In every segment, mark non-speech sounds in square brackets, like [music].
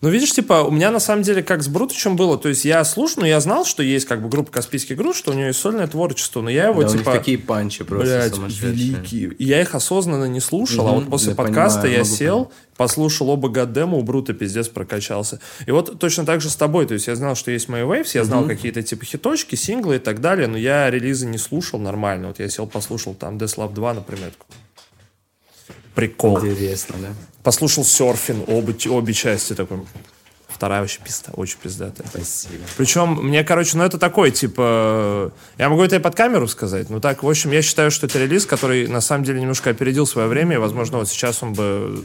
Ну, видишь, типа, у меня на самом деле как с Брутичем было. То есть я слушал, но я знал, что есть как бы группа Каспийский груз, что у нее есть сольное творчество. Но я его, да, типа... у них такие панчи просто блядь, великие. И я их осознанно не слушал, а Мгм, вот после я подкаста понимаю, я сел, послушал оба гаддема, у Брута пиздец прокачался. И вот точно так же с тобой. То есть я знал, что есть мои Waves, я знал какие-то типа хиточки, синглы и так далее, но я релизы не слушал нормально. Вот я сел, послушал там Death Love 2, например. Прикол. Интересно, да? Послушал серфин, обе, обе части такой. Вторая вообще пизда, очень пиздатая. Спасибо. Причем, мне, короче, ну это такой, типа... Я могу это и под камеру сказать, но так, в общем, я считаю, что это релиз, который на самом деле немножко опередил свое время, и, возможно, вот сейчас он бы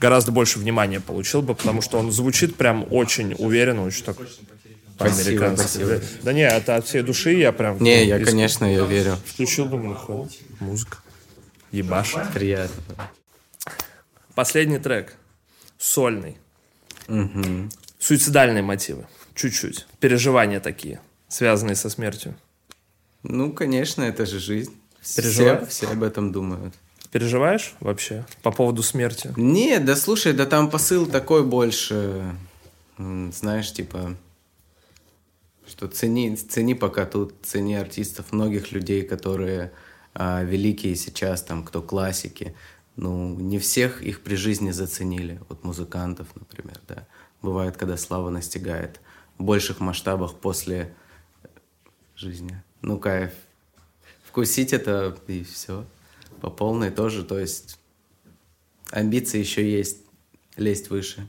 гораздо больше внимания получил бы, потому что он звучит прям очень уверенно, очень так по-американски. спасибо. Да не, это от всей души я прям... Не, ну, я, иск- конечно, я верю. Включил, думаю, музыка. Ебаш. Приятно. Последний трек. Сольный. Суицидальные мотивы. Чуть-чуть. Переживания такие, связанные со смертью. Ну, конечно, это же жизнь. Все, Переживаешь? все об этом думают. Переживаешь вообще по поводу смерти? Нет, да слушай, да там посыл такой больше, знаешь, типа, что цени, цени пока тут, цени артистов, многих людей, которые а, великие сейчас, там, кто классики. Ну, не всех их при жизни заценили, вот музыкантов, например, да. Бывает, когда слава настигает в больших масштабах после жизни. Ну, кайф. Вкусить это и все. По полной тоже, то есть амбиции еще есть лезть выше.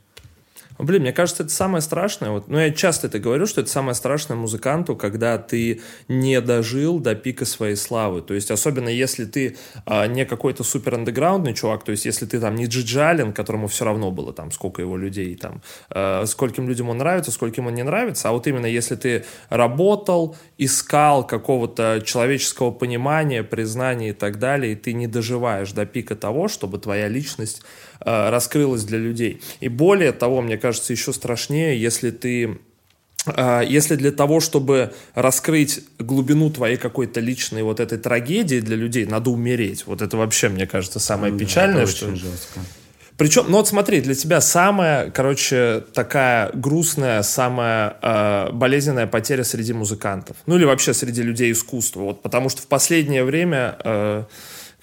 Блин, мне кажется, это самое страшное. Вот, ну, я часто это говорю, что это самое страшное музыканту, когда ты не дожил до пика своей славы. То есть, особенно если ты а, не какой-то супер андеграундный чувак, то есть, если ты там не Джиджалин, которому все равно было там, сколько его людей там, а, скольким людям он нравится, скольким он не нравится, а вот именно если ты работал, искал какого-то человеческого понимания, признания и так далее, и ты не доживаешь до пика того, чтобы твоя личность э, раскрылась для людей. И более того, мне кажется, еще страшнее, если ты э, если для того, чтобы раскрыть глубину твоей какой-то личной вот этой трагедии для людей, надо умереть. Вот это вообще, мне кажется, самое печальное. Это что... очень жестко. Причем, ну вот смотри, для тебя самая, короче, такая грустная, самая э, болезненная потеря среди музыкантов. Ну или вообще среди людей искусства. Вот, потому что в последнее время, э,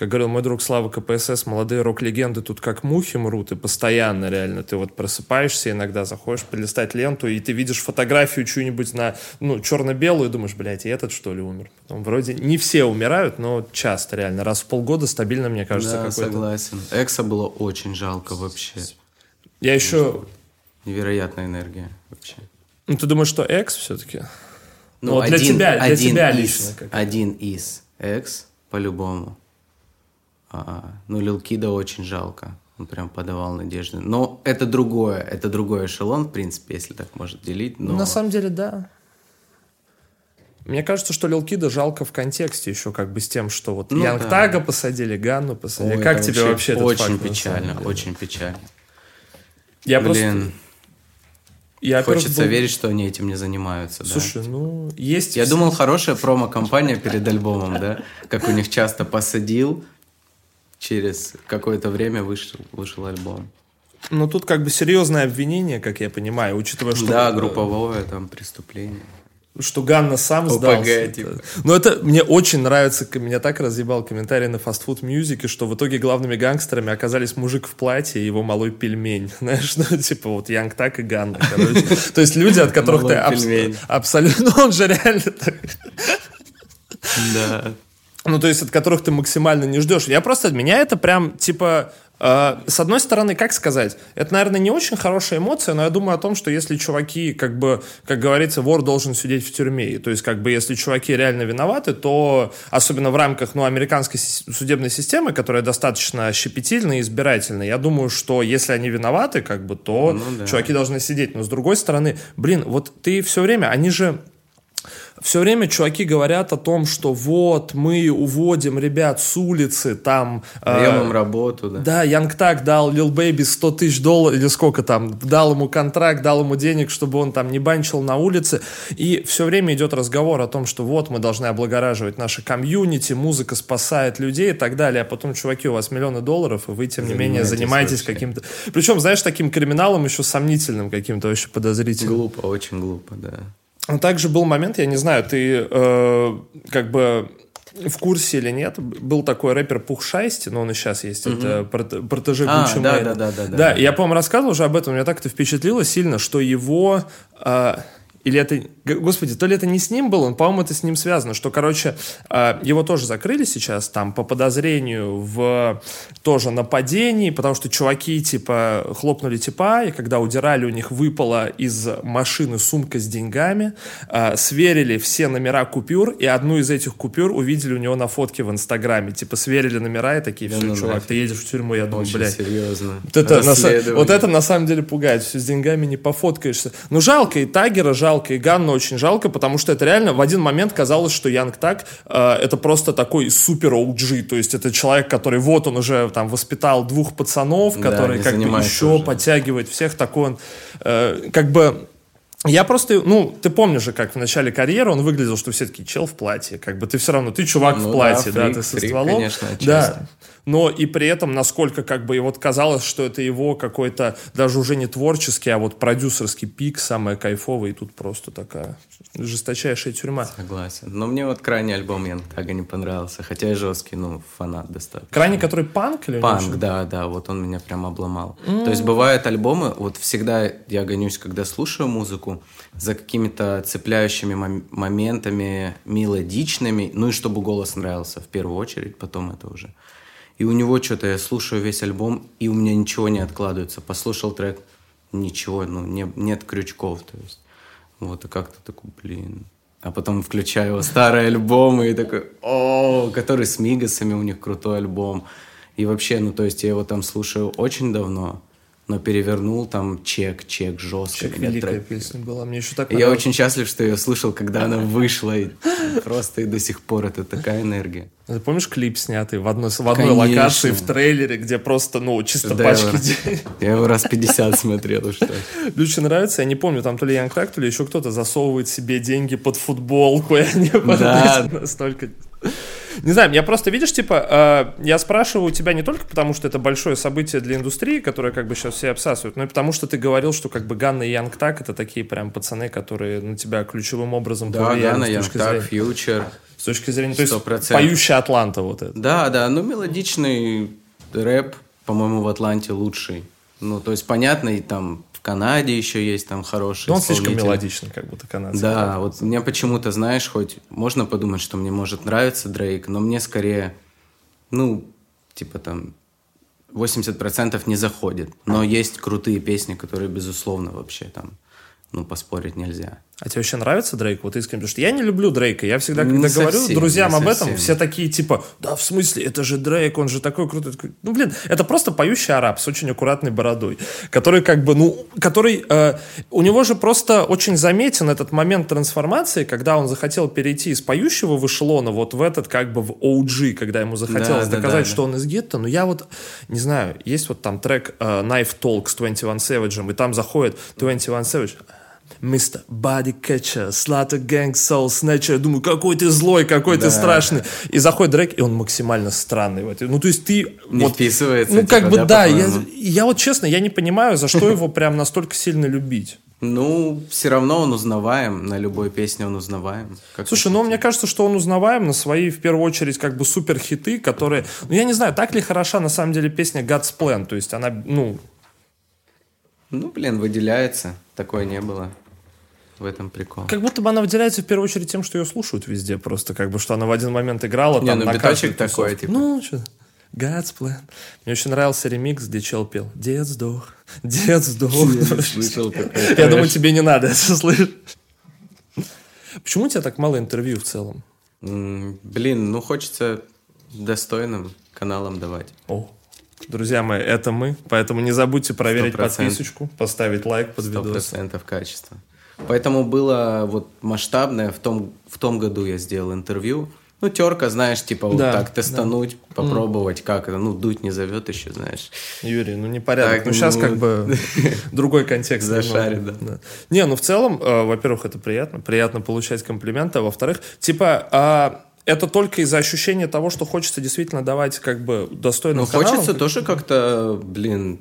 как говорил мой друг Слава КПСС, молодые рок-легенды тут как мухи мрут, и постоянно реально ты вот просыпаешься иногда, заходишь полистать ленту, и ты видишь фотографию чью-нибудь на, ну, черно-белую, и думаешь, блядь, и этот что ли умер? Потом вроде не все умирают, но часто реально, раз в полгода стабильно, мне кажется, Да, какой-то. согласен. Экса было очень жалко вообще. Я еще Невероятная энергия вообще. Ну, ты думаешь, что экс все-таки? Ну, вот для тебя- для один тебя из, лично как? Один из экс, по-любому. А, ну, Лил Кида очень жалко. Он прям подавал надежды. Но это другое. Это другой эшелон, в принципе, если так может делить. Но... На самом деле, да. Мне кажется, что Лил Кида жалко в контексте еще как бы с тем, что вот Ну Янг да. Тага посадили, Ганну посадили. Ой, как это тебе вообще этот Очень факт, печально, очень печально. Я Блин, просто... Я хочется был- верить, что они этим не занимаются. да. Слушай, ну, есть... Я вс- думал, хорошая промо-компания перед альбомом, да? Как у них часто посадил, через какое-то время вышел, вышел альбом. Ну, тут как бы серьезное обвинение, как я понимаю, учитывая, что... да, э, групповое там преступление. Что Ганна сам ОПГ, сдался. Это- типа. Но это мне очень нравится, меня так разъебал комментарий на фастфуд мьюзике, что в итоге главными гангстерами оказались мужик в платье и его малой пельмень. [laughs] Знаешь, ну, типа вот Янг Так и Ганна, короче. [laughs] То есть люди, от которых ты абсолютно... [laughs] Он же реально так... Да. Ну, то есть от которых ты максимально не ждешь. Я просто... Меня это прям, типа... э, с одной стороны, как сказать, это, наверное, не очень хорошая эмоция, но я думаю о том, что если чуваки, как бы, как говорится, вор должен сидеть в тюрьме. И То есть, как бы, если чуваки реально виноваты, то, особенно в рамках, ну, американской судебной системы, которая достаточно щепетильная и избирательная, я думаю, что если они виноваты, как бы, то Ну да. чуваки должны сидеть. Но с другой стороны, блин, вот ты все время, они же все время чуваки говорят о том, что вот мы уводим ребят с улицы, там... Даем э, им работу, да. Да, Янг Таг дал Лил Бэйби 100 тысяч долларов, или сколько там, дал ему контракт, дал ему денег, чтобы он там не банчил на улице. И все время идет разговор о том, что вот мы должны облагораживать наши комьюнити, музыка спасает людей и так далее. А потом, чуваки, у вас миллионы долларов, и вы, тем не менее, занимаетесь каким-то... Причем, знаешь, таким криминалом еще сомнительным каким-то, вообще подозрительным. Глупо, очень глупо, да. Также был момент, я не знаю, ты э, как бы в курсе или нет, был такой рэпер Пух Шайсти, но он и сейчас есть, угу. это протеже а, Гуччи да, да, да, да, да. Да, я, по-моему, рассказывал уже об этом, меня так это впечатлило сильно, что его... Э, или это, господи, то ли это не с ним был, он, по-моему, это с ним связано, что, короче, а, его тоже закрыли сейчас там по подозрению в тоже нападении, потому что чуваки, типа, хлопнули типа, и когда удирали, у них выпала из машины сумка с деньгами, а, сверили все номера купюр, и одну из этих купюр увидели у него на фотке в Инстаграме, типа, сверили номера и такие, все, ну, чувак, ты едешь в тюрьму, я думаю, блядь. серьезно. Вот это, на, вот это на самом деле пугает, все с деньгами не пофоткаешься. Ну, жалко и Тагера, жалко жалко, и Ганна очень жалко, потому что это реально в один момент казалось, что Янг Так э, это просто такой супер OG, то есть это человек, который вот он уже там воспитал двух пацанов, который да, как бы еще уже. подтягивает всех, такой он э, как бы я просто, ну, ты помнишь же, как в начале карьеры он выглядел, что все таки чел в платье, как бы ты все равно, ты чувак ну, в платье, да, фрик, да ты со фрик, стволом. Конечно, да, но и при этом, насколько как бы и вот казалось, что это его какой-то даже уже не творческий, а вот продюсерский пик, самое кайфовое, и тут просто такая жесточайшая тюрьма. Согласен. Но мне вот крайний альбом Янг Тага не понравился, хотя я жесткий, ну, фанат достаточно. Крайний, который панк или Панк, да, да, вот он меня прям обломал. Mm. То есть бывают альбомы, вот всегда я гонюсь, когда слушаю музыку, за какими-то цепляющими мом- моментами, мелодичными, ну и чтобы голос нравился в первую очередь, потом это уже. И у него что-то, я слушаю весь альбом, и у меня ничего не откладывается. Послушал трек, ничего, ну, не, нет крючков, то есть. Вот, и как-то такой, блин. А потом включаю старые альбомы и такой, о, который с Мигасами, у них крутой альбом. И вообще, ну, то есть я его там слушаю очень давно но перевернул там чек, чек жестко. Чек великая трек... песня была, мне еще так Я очень счастлив, что я слушал, когда она [laughs] вышла, и просто и до сих пор это такая энергия. Ты помнишь клип снятый в одной, в одной локации в трейлере, где просто, ну, чисто да, пачки? [laughs] Я его раз 50 смотрел, что Мне нравится, я не помню, там то ли Янг Так, то ли еще кто-то засовывает себе деньги под футболку, и они [laughs] да. настолько... Не знаю, я просто, видишь, типа, э, я спрашиваю у тебя не только потому, что это большое событие для индустрии, которое как бы сейчас все обсасывают, но и потому, что ты говорил, что как бы Ганна и Янг Так это такие прям пацаны, которые на тебя ключевым образом да, повлияли. Да, Ганна, Янг Так, Фьючер. С точки зрения, то есть 100%. поющая Атланта вот это. Да, да, ну мелодичный рэп, по-моему, в Атланте лучший. Ну, то есть, понятно, и там в Канаде еще есть там хорошие Но он слишком мелодичный, как будто канадский. Да, вот мне почему-то, знаешь, хоть можно подумать, что мне может нравиться Дрейк, но мне скорее, ну, типа там 80% не заходит. Но есть крутые песни, которые, безусловно, вообще там, ну, поспорить нельзя. А тебе вообще нравится Дрейк? Вот искренне, потому что я не люблю Дрейка. Я всегда, когда не говорю совсем, друзьям об этом, все такие типа, да, в смысле, это же Дрейк, он же такой крутой. Ну, блин, это просто поющий араб с очень аккуратной бородой, который как бы, ну, который, э, у него же просто очень заметен этот момент трансформации, когда он захотел перейти из поющего в эшелона вот в этот как бы в OG, когда ему захотелось да, доказать, да, да, что он из гетто. Но я вот, не знаю, есть вот там трек э, Knife Talk с 21 Savage, и там заходит 21 Savage, Мистер Body Catcher, Slaughter Gang Soul Snatcher. Я думаю, какой ты злой, какой да. ты страшный. И заходит Дрейк, и он максимально странный в этой. Ну, то есть ты... Не вот, вписывается. Ну, как типа, бы, да, да я, я вот честно, я не понимаю, за что его прям настолько сильно любить. Ну, все равно он узнаваем, на любой песне он узнаваем. Как Слушай, ну, мне кажется, что он узнаваем на свои, в первую очередь, как бы супер хиты, которые... Ну, я не знаю, так ли хороша на самом деле песня God's Plan, то есть она, ну... Ну, блин, выделяется, такое не было в этом прикол. Как будто бы она выделяется в первую очередь тем, что ее слушают везде просто, как бы, что она в один момент играла. Не, там, ну на биточек такой, типа. Ну, что God's plan. Мне очень нравился ремикс, где чел пел «Дед сдох, дед сдох». Я [laughs] слышал, Я думаю, тебе не надо это слышать. Почему у тебя так мало интервью в целом? Блин, ну хочется достойным каналам давать. О, Друзья мои, это мы, поэтому не забудьте проверить 100%. подписочку, поставить лайк под видос. Сто процентов качество. Поэтому было вот масштабное. В том, в том году я сделал интервью. Ну, терка, знаешь, типа вот Да, так тестануть, попробовать, как это. Ну, дуть не зовет еще, знаешь. Юрий, ну непорядок. Так, ну сейчас ну, как бы [laughs] другой контекст. Зашарит, немного. да. Не, ну в целом, э, во-первых, это приятно, приятно получать комплименты, а во-вторых, типа, а, это только из-за ощущения того, что хочется действительно давать как бы достойным Ну, каналам, хочется тоже как-то, блин,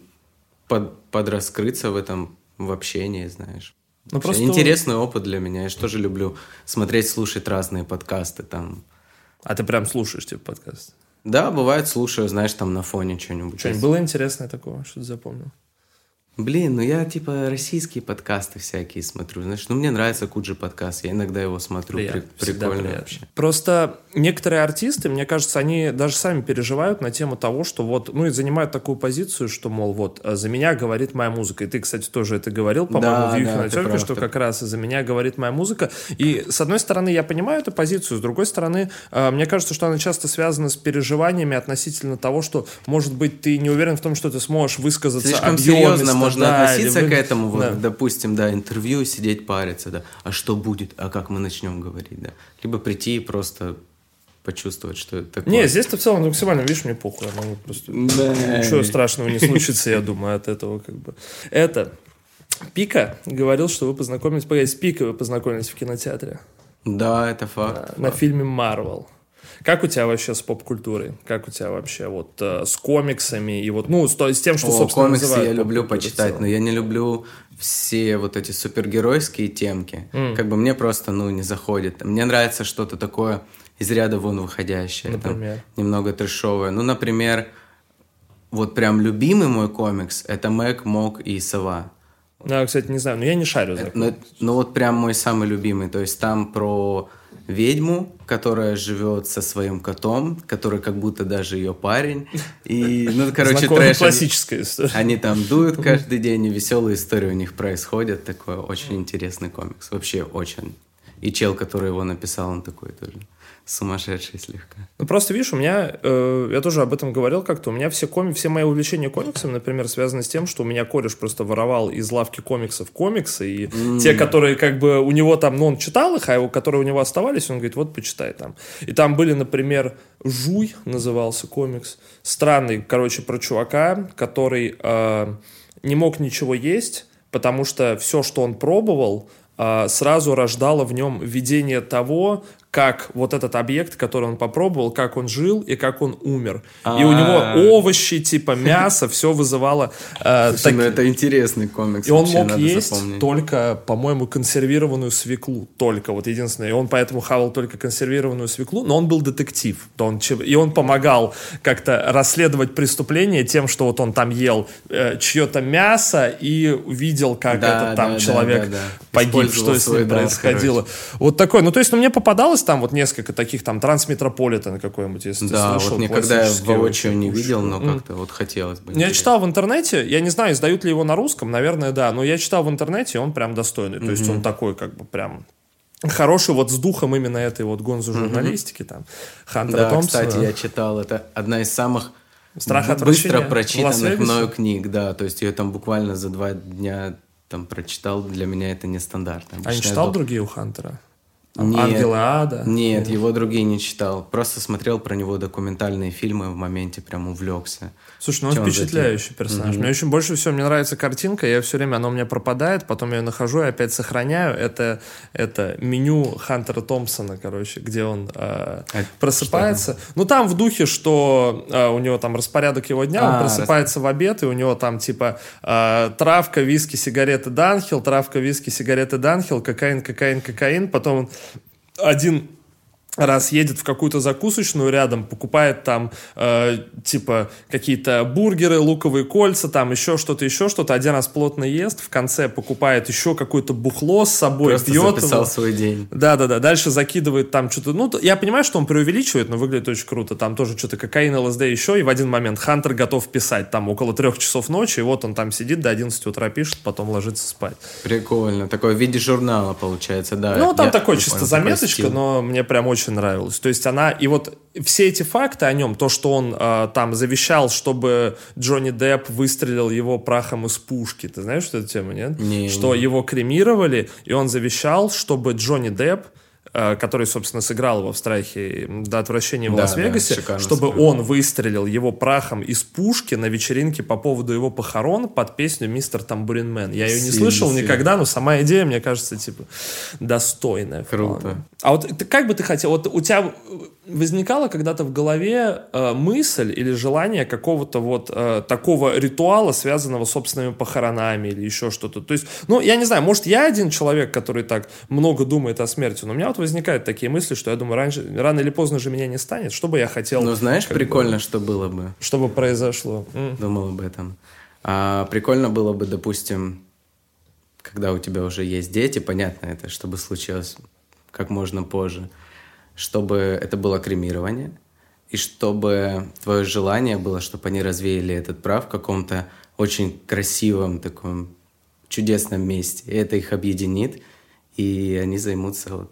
под, подраскрыться в этом, в общении, знаешь. Ну, просто- Интересный опыт для меня. Я же тоже люблю смотреть, слушать разные подкасты там. А ты прям слушаешь, типа, подкаст? Да, бывает, слушаю, знаешь, там на фоне что-нибудь. Что-нибудь было интересное такого, что ты запомнил? Блин, ну я типа российские подкасты всякие смотрю. Знаешь, ну мне нравится Куджи подкаст, я иногда его смотрю. Приятно, При- прикольно приятно. вообще. Просто некоторые артисты, мне кажется, они даже сами переживают на тему того, что вот, ну и занимают такую позицию, что, мол, вот, э, за меня говорит моя музыка. И ты, кстати, тоже это говорил, по-моему, Да, в Юхе да, на ты Тёрке, прав, что как раз за меня говорит моя музыка. И, с одной стороны, я понимаю эту позицию, с другой стороны, э, мне кажется, что она часто связана с переживаниями относительно того, что, может быть, ты не уверен в том, что ты сможешь высказаться Слишком объемисто, серьезно можно да, относиться вы- к этому, вот, Да. допустим, да, интервью, сидеть париться, да. А что будет? А как мы начнем говорить, да? Либо прийти и просто почувствовать, что это такое. Не, здесь-то в целом максимально, видишь, мне похуй, я могу просто... Да. Ничего страшного не случится, я думаю, от этого как бы. Это... Пика говорил, что вы познакомились... Погоди, с Пикой вы познакомились в кинотеатре. Да, это факт. На фильме «Марвел». Как у тебя вообще с поп-культурой? Как у тебя вообще вот э, с комиксами и вот, ну, с, с тем, что, О, собственно, комиксы я люблю почитать, но я не люблю все вот эти супергеройские темки. Как бы мне просто, ну, не заходит. Мне нравится что-то такое из ряда вон выходящее. там, Например? немного трешовое. Ну, например, вот прям любимый мой комикс — это Мэг, Мок и Сова. Ну, я, кстати, не знаю, но я не шарю за Ну, ну, вот прям мой самый любимый. То есть там про ведьму, которая живет со своим котом, который как будто даже ее парень. И, ну, [laughs] короче, Знакомая трэш. классическая история. Они там дуют [laughs] каждый день, и веселые истории у них происходят. Такой очень интересный комикс. Вообще очень. И чел, который его написал, он такой тоже сумасшедший слегка. Ну, просто, видишь, у меня, э, я тоже об этом говорил как-то, у меня все, коми, все мои увлечения комиксами, например, связаны с тем, что у меня кореш просто воровал из лавки комиксов комиксы, и те, которые как бы у него там, ну, он читал их, а его, которые у него оставались, он говорит, вот, почитай там. И там были, например, «Жуй» назывался комикс, странный, короче, про чувака, который э, не мог ничего есть, потому что все, что он пробовал, а, сразу рождало в нем видение того, как вот этот объект, который он попробовал, как он жил и как он умер. И у А. него овощи, типа мясо, все вызывало... э, Слушай, ну так- это интересный комикс. и он вообще, мог надо есть запомнить. только, по-моему, консервированную свеклу. Только, вот единственное. И он поэтому хавал только консервированную свеклу, но он был детектив. То он, и он помогал как-то расследовать преступление тем, что вот он там ел э, чье-то мясо и видел, как Да, этот там да, да, человек да, да. погиб, Использовал что с ним происходило. Вот такой. Ну, то есть, ну, мне попадалось там вот несколько таких, там, Трансметрополитен какой-нибудь, если ты Да, слышал. вот никогда я воочию не видел, но как-то вот хотелось бы. Я интересно. читал в интернете, я не знаю, издают ли его на русском, наверное, да, но я читал в интернете, он прям достойный. То есть он такой, как бы прям хороший вот с духом именно этой вот гонзу журналистики, там, Хантера Да, Томпсона. кстати, я читал, это одна из самых Страх быстро прочитанных мною книг, да, то есть ее там буквально за два дня там прочитал, для меня это не стандарт. А не читал дол- другие у Хантера? Нет. Ангелы Ада? Нет, его другие не читал. Просто смотрел про него документальные фильмы, в моменте прям увлекся. Слушай, ну он он впечатляющий персонаж. Мне очень больше всего мне нравится картинка. Я все время, она у меня пропадает, потом я ее нахожу и опять сохраняю. Это, это меню Хантера Томпсона, короче, где он э, А просыпается. Ну, там в духе, что э, у него там распорядок его дня, А, он просыпается в обед, и у него там типа э, травка, виски, сигареты, Данхил, травка, виски, сигареты, Данхил, кокаин, кокаин, кокаин. Потом он один раз едет в какую-то закусочную рядом, покупает там э, типа какие-то бургеры, луковые кольца, там еще что-то, еще что-то. Один раз плотно ест, в конце покупает еще какое-то бухло с собой, Просто пьет записал его. свой день. Да-да-да, дальше закидывает там что-то, ну, я понимаю, что он преувеличивает, но выглядит очень круто, там тоже что-то кокаин, ЛСД еще, и в один момент Хантер готов писать, там около трех часов ночи, и вот он там сидит до 11 утра пишет, потом ложится спать. Прикольно. Такое в виде журнала получается, да. Ну, там такой чисто заметочка, но мне прям очень очень нравилось. То есть она, и вот все эти факты о нем, то, что он э, там завещал, чтобы Джонни Депп выстрелил его прахом из пушки, ты знаешь, что это тема, нет? Не, что не. его кремировали, и он завещал, чтобы Джонни Депп который, собственно, сыграл его в страхе до отвращения в Да, Лас-Вегасе, да, шикарно чтобы сыграл. он выстрелил его прахом из пушки на вечеринке по поводу его похорон под песню «Mr. Tambourine Man». Я ее не слышал сильно. никогда, но сама идея, мне кажется, типа, достойная. Круто. А вот ты, как бы ты хотел, вот у тебя возникала когда-то в голове э, мысль или желание какого-то вот э, такого ритуала, связанного с собственными похоронами или еще что-то? То есть, ну, я не знаю, может, я один человек, который так много думает о смерти, но у меня вот возникают такие мысли, что я думаю, раньше, рано или поздно же меня не станет, что бы я хотел, Ну, знаешь, как бы, прикольно, что было бы. чтобы произошло. М. Думал об этом. А, прикольно было бы, допустим, когда у тебя уже есть дети, понятно это, чтобы случилось как можно позже, чтобы это было кремирование, и чтобы твое желание было, чтобы они развеяли этот прав в каком-то очень красивом, таком чудесном месте. И это их объединит, и они займутся вот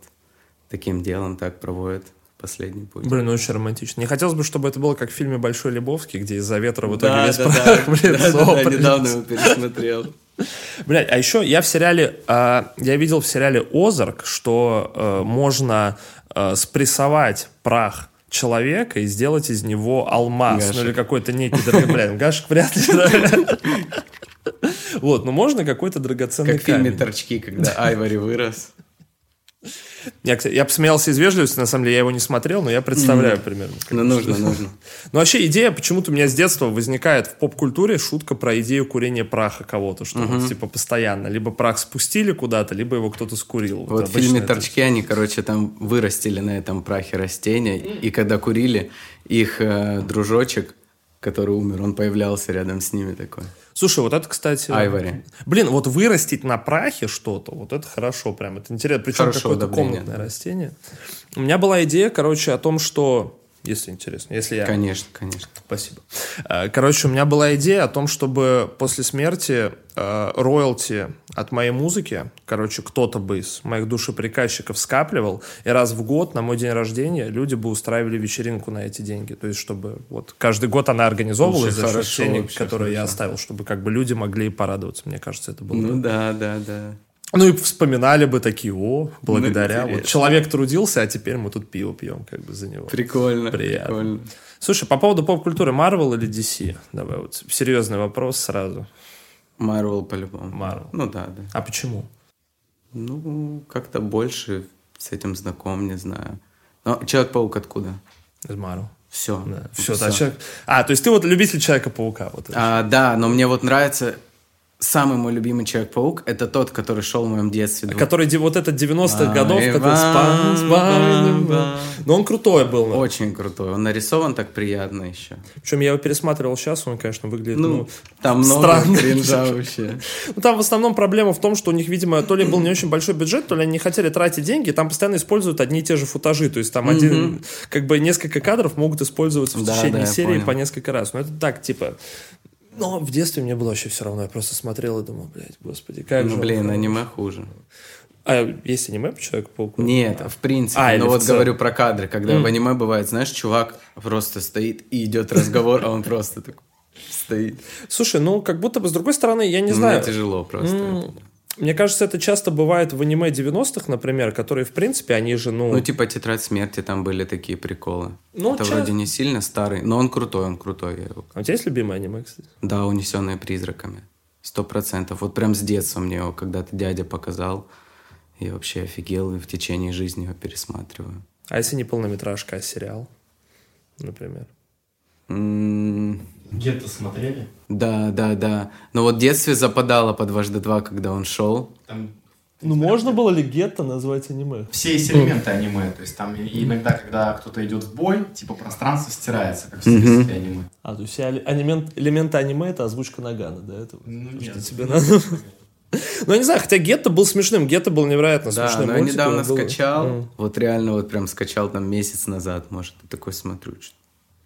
таким делом, так проводят последний путь. Блин, ну очень романтично. Не хотелось бы, чтобы это было как в фильме «Большой Лебовский», где из-за ветра в итоге Да, весь да, прах да. [laughs] в лицо Да, да, да, прилетел. недавно его пересмотрел. Блять, а еще я в сериале, а, я видел в сериале «Озарк», что э, можно э, спрессовать прах человека и сделать из него алмаз, Гашек. ну или какой-то некий драгоценный. [laughs] Гашек вряд ли. Вот, но можно какой-то драгоценный Как в фильме камень. «Торчки», когда Айвори вырос. Я, кстати, я посмеялся из вежливости, на самом деле я его не смотрел, но я представляю примерно. Ну, это нужно, нужно. Ну, вообще идея почему-то у меня с детства возникает в поп-культуре шутка про идею курения праха кого-то, что вот, типа постоянно. Либо прах спустили куда-то, либо его кто-то скурил. Вот в обычно фильме это- «Торчки» они, короче, там вырастили на этом прахе растения, и когда курили, их э, дружочек, который умер, он появлялся рядом с ними такой. Слушай, вот это, кстати... Айвори. Блин, вот вырастить на прахе что-то, вот это хорошо прям. Это интересно. Причем какое-то комнатное да. растение. У меня была идея, короче, о том, что... Если интересно, если я... Конечно, конечно. Спасибо. Э, Короче, у меня была идея о том, чтобы после смерти э, роялти от моей музыки, короче, кто-то бы из моих душеприказчиков скапливал, и раз в год на мой день рождения люди бы устраивали вечеринку на эти деньги. То есть, чтобы вот каждый год она организовывалась за счет хорошо денег, вообще, которые я оставил, чтобы как бы люди могли порадоваться. Мне кажется, это было бы Ну да, да, да. Ну и вспоминали бы такие, о, благодаря. интересно. вот человек трудился, а теперь мы тут пиво пьем как бы за него. Прикольно, Приятно. прикольно. Слушай, по поводу поп-культуры, Marvel или DC? Давай вот серьезный вопрос сразу. Марвел по-любому. Marvel. Ну да, да. А почему? Ну, как-то больше с этим знаком, не знаю. Но Человек-паук откуда? Из Marvel. Все. Да, все, да, человек- А, то есть ты вот любитель Человека-паука. Вот. А, да, но мне вот нравится самый мой любимый Человек-паук. Это тот, который шел в моем детстве. Который де- вот этот 90-х годов, который. Но он крутой был. ну. Очень крутой. Он нарисован так приятно еще. Причем я его пересматривал сейчас, он, конечно, выглядит, Ну, ну, там много странно. кринжа вообще. Ну, там в основном проблема в том, что у них, видимо, то ли был не очень большой бюджет, то ли они не хотели тратить деньги, там постоянно используют одни и те же футажи. То есть там один, как бы несколько кадров могут использоваться в течение серии по несколько раз. Но это так, типа... Но в детстве мне было вообще все равно. Я просто смотрел и думал, блядь, господи, как же Ну, блин, хорош». аниме хуже. А есть аниме по Человеку-пауку? Нет, в принципе. А, но вот целом. говорю про кадры, когда в аниме бывает, знаешь, чувак просто стоит и идет разговор, а он просто так стоит. Слушай, ну, как будто бы, с другой стороны, я не Мне знаю... тяжело просто. Мне кажется, это часто бывает в аниме 90-х, например, которые, в принципе, они же, ну... Ну, типа «Тетрадь смерти», там были такие приколы. Ну, Это ча- вроде не сильно старый, но он крутой, он крутой. Я его... А у тебя есть любимое аниме, кстати? Да, «Унесенные призраками». Сто процентов. Вот прям с детства мне его когда-то дядя показал. Я вообще офигел и в течение жизни его пересматриваю. А если не полнометражка, а сериал, например? М, Где-то смотрели? Да, да, да. Но вот в детстве западало по дважды два, когда он шел. Там Ну, можно было ли гетто назвать аниме? все есть элементы аниме. То есть там иногда, когда кто-то идет в бой, типа пространство стирается, как в стилистике аниме. А, то есть все элемент, элементы аниме — это озвучка Нагана, да? Это Ну, что нет. тебе надо? Ну, я не знаю, хотя Гетто был смешным. Гетто был невероятно Да, смешным но я недавно скачал. М. Вот реально вот прям скачал там месяц назад, может. И такой смотрю, что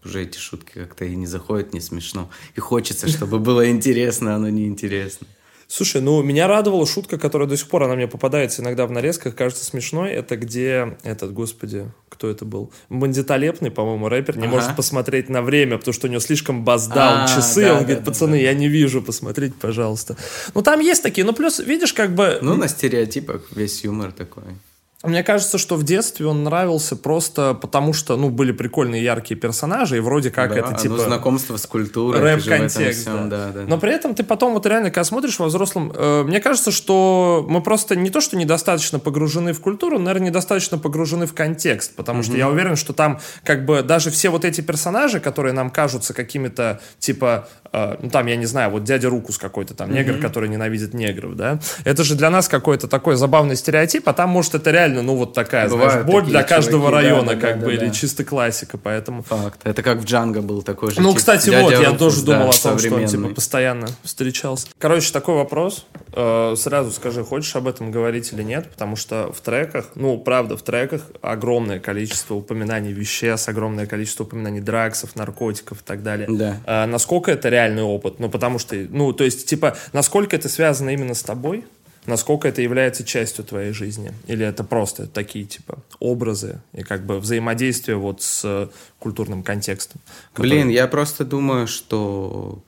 уже эти шутки как-то и не заходят, не смешно. И хочется, чтобы было интересно, а оно не интересно. Слушай, ну меня радовала шутка, которая до сих пор она мне попадается иногда в нарезках, кажется смешной. Это где этот, господи, кто это был? Бандитолепный, по-моему, рэпер, не ага. может посмотреть на время, потому что у него слишком баздаун часы. Да, он да, говорит, да, пацаны, да, я не вижу, посмотрите, пожалуйста. Ну там есть такие, ну плюс, видишь, как бы... Ну на стереотипах весь юмор такой. Мне кажется, что в детстве он нравился просто потому, что, ну, были прикольные яркие персонажи, и вроде как да, это, типа... Знакомство с культурой. Рэп-контекст, да. Да, да. Но при этом ты потом вот реально, когда смотришь во взрослом... Э, мне кажется, что мы просто не то, что недостаточно погружены в культуру, наверное, недостаточно погружены в контекст, потому mm-hmm. что я уверен, что там как бы даже все вот эти персонажи, которые нам кажутся какими-то, типа, э, ну, там, я не знаю, вот дядя Рукус какой-то там, mm-hmm. негр, который ненавидит негров, да? Это же для нас какой-то такой забавный стереотип, а там, может, это реально реально, ну, вот такая, Бывают знаешь, боль для каждого чуваки, района, да, да, как да, бы, или чисто классика, поэтому... Факт. Это как в Джанго был такой же Ну, тип, кстати, вот, я тоже думал о том, что он, типа, постоянно встречался. Короче, такой вопрос. Э, сразу скажи, хочешь об этом говорить или нет, потому что в треках, ну, правда, в треках огромное количество упоминаний веществ, огромное количество упоминаний драксов, наркотиков и так далее. Да. А насколько это реальный опыт? Ну, потому что, ну, то есть, типа, насколько это связано именно с тобой? Насколько это является частью твоей жизни? Или это просто такие, типа, образы и как бы взаимодействие вот с культурным контекстом? Который... Блин, я просто думаю, что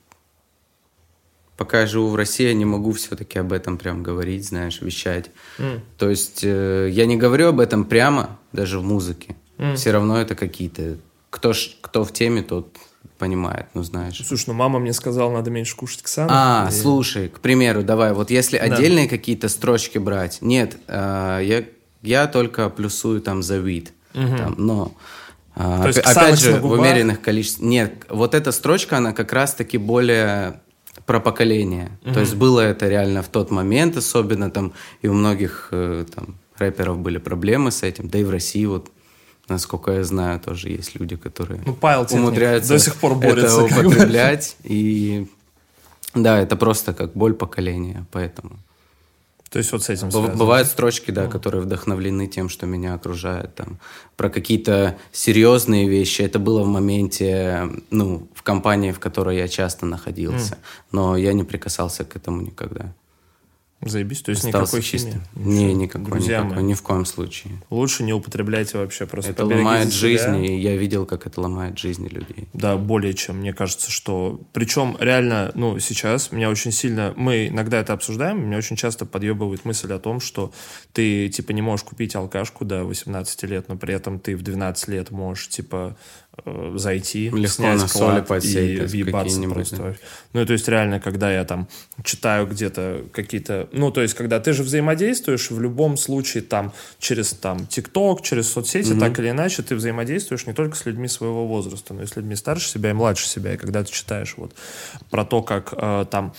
пока я живу в России, я не могу все-таки об этом прям говорить, знаешь, вещать. Mm. То есть э, я не говорю об этом прямо, даже в музыке. Mm. Все равно это какие-то... Кто, ж, кто в теме, тот понимает, ну знаешь. Слушай, ну мама мне сказала, надо меньше кушать ксана. А, и... слушай, к примеру, давай, вот если да. отдельные какие-то строчки брать, нет, э, я, я только плюсую там за вид, угу. там, но... Э, То есть, опять же, в умеренных количествах. Нет, вот эта строчка, она как раз-таки более про поколение. Угу. То есть было это реально в тот момент, особенно там, и у многих э, там рэперов были проблемы с этим, да и в России вот Насколько я знаю, тоже есть люди, которые ну, Павел умудряются до сих пор борется, это употреблять. И да, это просто как боль поколения, поэтому. То есть вот с этим связано. Бывают строчки, да, которые вдохновлены тем, что меня окружает. Там, про какие-то серьезные вещи. Это было в моменте, ну, в компании, в которой я часто находился. Mm. Но я не прикасался к этому никогда. Заебись, то есть никакой чисто. Не, никакой, Друзья никакой, мои. ни в коем случае. Лучше не употребляйте вообще, просто Это ломает жизни, и я видел, как это ломает жизни людей. Да, более чем, мне кажется, что... Причем реально, ну, сейчас меня очень сильно... Мы иногда это обсуждаем, меня очень часто подъебывает мысль о том, что ты, типа, не можешь купить алкашку до 18 лет, но при этом ты в 12 лет можешь, типа, зайти, Легко снять на соли подсесть, и въебаться просто. Да. Ну, то есть, реально, когда я там читаю где-то какие-то... Ну, то есть, когда ты же взаимодействуешь в любом случае там через там ТикТок, через соцсети, угу. так или иначе, ты взаимодействуешь не только с людьми своего возраста, но и с людьми старше себя и младше себя. И когда ты читаешь вот про то, как э, там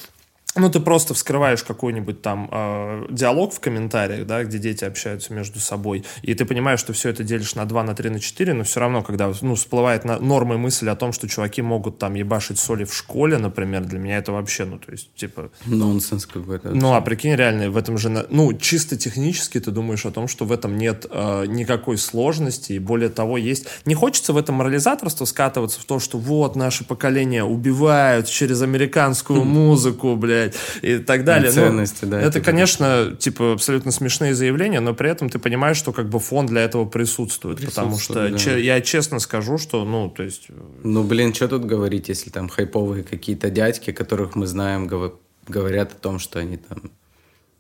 ну, ты просто вскрываешь какой-нибудь там э, диалог в комментариях, да, где дети общаются между собой, и ты понимаешь, что все это делишь на 2, на 3, на 4, но все равно, когда, ну, всплывает на, норма мысль о том, что чуваки могут там ебашить соли в школе, например, для меня это вообще, ну, то есть, типа... Нонсенс какой-то. Ну, а прикинь, реально, в этом же, ну, чисто технически ты думаешь о том, что в этом нет э, никакой сложности, и более того, есть... Не хочется в этом морализаторство скатываться в то, что вот, наше поколение убивают через американскую [laughs] музыку, блядь, блядь, и так далее. Ну, ценности, ну, да. Это, конечно, типа абсолютно смешные заявления, но при этом ты понимаешь, что как бы фон для этого присутствует, присутствует потому что да. че, я честно скажу, что, ну, то есть... Ну, блин, что тут говорить, если там хайповые какие-то дядьки, которых мы знаем, говорят о том, что они там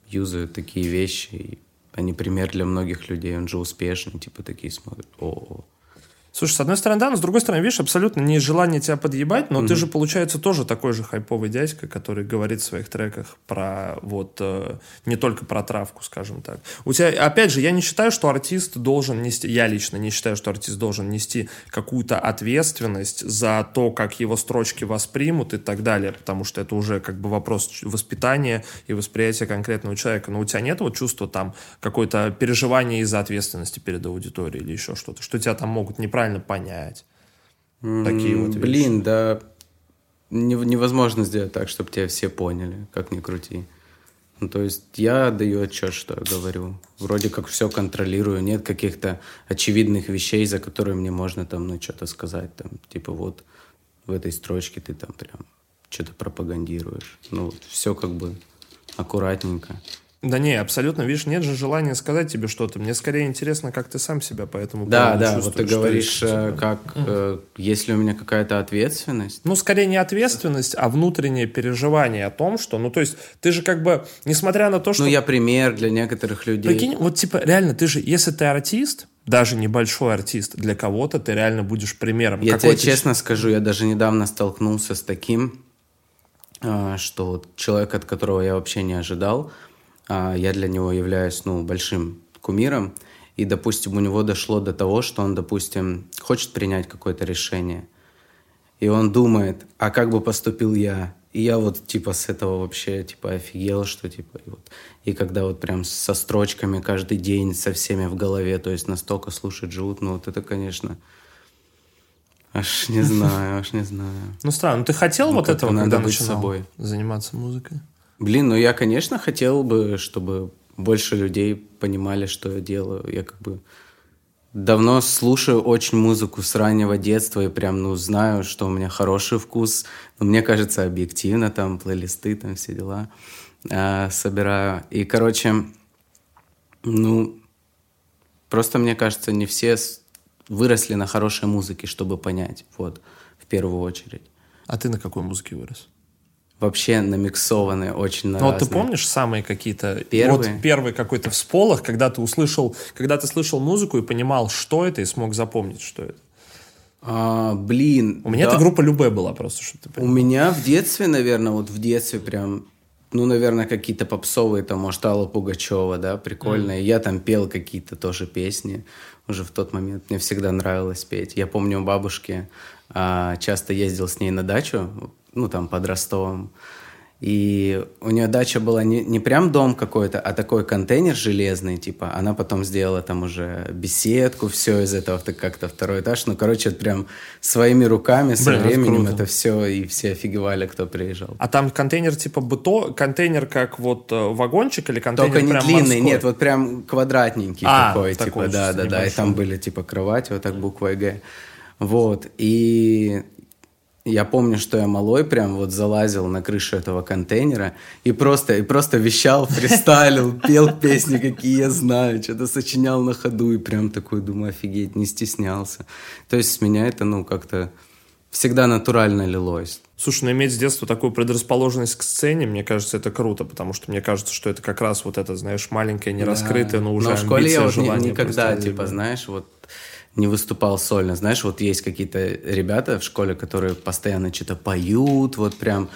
юзают такие вещи, и они пример для многих людей, он же успешный, типа такие смотрят, о, Слушай, с одной стороны, да, но с другой стороны, видишь, абсолютно не желание тебя подъебать, но mm-hmm. ты же, получается, тоже такой же хайповый дядька, который говорит в своих треках про вот э, не только про травку, скажем так. У тебя, опять же, я не считаю, что артист должен нести, я лично не считаю, что артист должен нести какую-то ответственность за то, как его строчки воспримут и так далее, потому что это уже как бы вопрос воспитания и восприятия конкретного человека. Но у тебя нет вот чувства там какое-то переживание из-за ответственности перед аудиторией или еще что-то, что тебя там могут неправильно правильно понять. Такие вот Блин, вещи. да невозможно сделать так, чтобы тебя все поняли, как ни крути. Ну, то есть я даю отчет, что я говорю. Вроде как все контролирую. Нет каких-то очевидных вещей, за которые мне можно там, ну, что-то сказать. Там, типа вот в этой строчке ты там прям что-то пропагандируешь. Ну, все как бы аккуратненько. Да не, абсолютно, видишь, нет же желания сказать тебе что-то. Мне скорее интересно, как ты сам себя по этому Да, да, вот ты говоришь, э, как, э, есть ли у меня какая-то ответственность? Ну, скорее не ответственность, а внутреннее переживание о том, что, ну, то есть, ты же как бы, несмотря на то, что... Ну, я пример для некоторых людей. Прикинь, вот типа, реально, ты же, если ты артист, даже небольшой артист, для кого-то ты реально будешь примером. Я тебе честно скажу, я даже недавно столкнулся с таким, а, что человек, от которого я вообще не ожидал, я для него являюсь, ну, большим кумиром, и, допустим, у него дошло до того, что он, допустим, хочет принять какое-то решение, и он думает, а как бы поступил я? И я вот, типа, с этого вообще, типа, офигел, что, типа, и, вот, и когда вот прям со строчками каждый день, со всеми в голове, то есть настолько слушать живут, ну, вот это, конечно, аж не [laughs] знаю, аж не знаю. Ну, странно. Ну, ты хотел Ну, вот этого, когда начинал собой. заниматься музыкой? Блин, ну я, конечно, хотел бы, чтобы больше людей понимали, что я делаю. Я как бы давно слушаю очень музыку с раннего детства и прям, ну, знаю, что у меня хороший вкус. Но мне кажется, объективно там плейлисты, там все дела а, собираю. И, короче, ну, просто мне кажется, не все выросли на хорошей музыке, чтобы понять, вот, в первую очередь. А ты на какой музыке вырос? Вообще намиксованные очень на Ну, вот ты разные. помнишь самые какие-то... Первые? Вот первый какой-то всполох, когда ты услышал... Когда ты слышал музыку и понимал, что это, и смог запомнить, что это. А, блин. У меня да. эта группа Любе была просто, чтобы ты У понимал. меня в детстве, наверное, вот в детстве прям, ну, наверное, какие-то попсовые, там, может, Алла Пугачева, да, прикольные. Я там пел какие-то тоже песни уже в тот момент. Мне всегда нравилось петь. Я помню у бабушки, а, часто ездил с ней на дачу, ну, там, под Ростовом. И у нее дача была не, не прям дом какой-то, а такой контейнер железный, типа. Она потом сделала там уже беседку, все из этого так как-то второй этаж. Ну, короче, это прям своими руками со Блин, временем круто. это все, и все офигевали, кто приезжал. А там контейнер типа быто... Контейнер как вот э, вагончик или контейнер Только не прям длинный, морской? нет, вот прям квадратненький А, такой, такой, типа, да, чисто да, да. И там были типа кровати, вот так буквой Г. Вот. И я помню, что я малой прям вот залазил на крышу этого контейнера и просто, и просто вещал, [laughs] фристайлил, пел песни, какие я знаю, что-то сочинял на ходу и прям такой, думаю, офигеть, не стеснялся. То есть с меня это, ну, как-то всегда натурально лилось. Слушай, ну иметь с детства такую предрасположенность к сцене, мне кажется, это круто, потому что мне кажется, что это как раз вот это, знаешь, маленькое, нераскрытое, но уже Но в школе я амбиция, вот ни- желание никогда, типа, знаешь, вот не выступал сольно. Знаешь, вот есть какие-то ребята в школе, которые постоянно что-то поют, вот прям...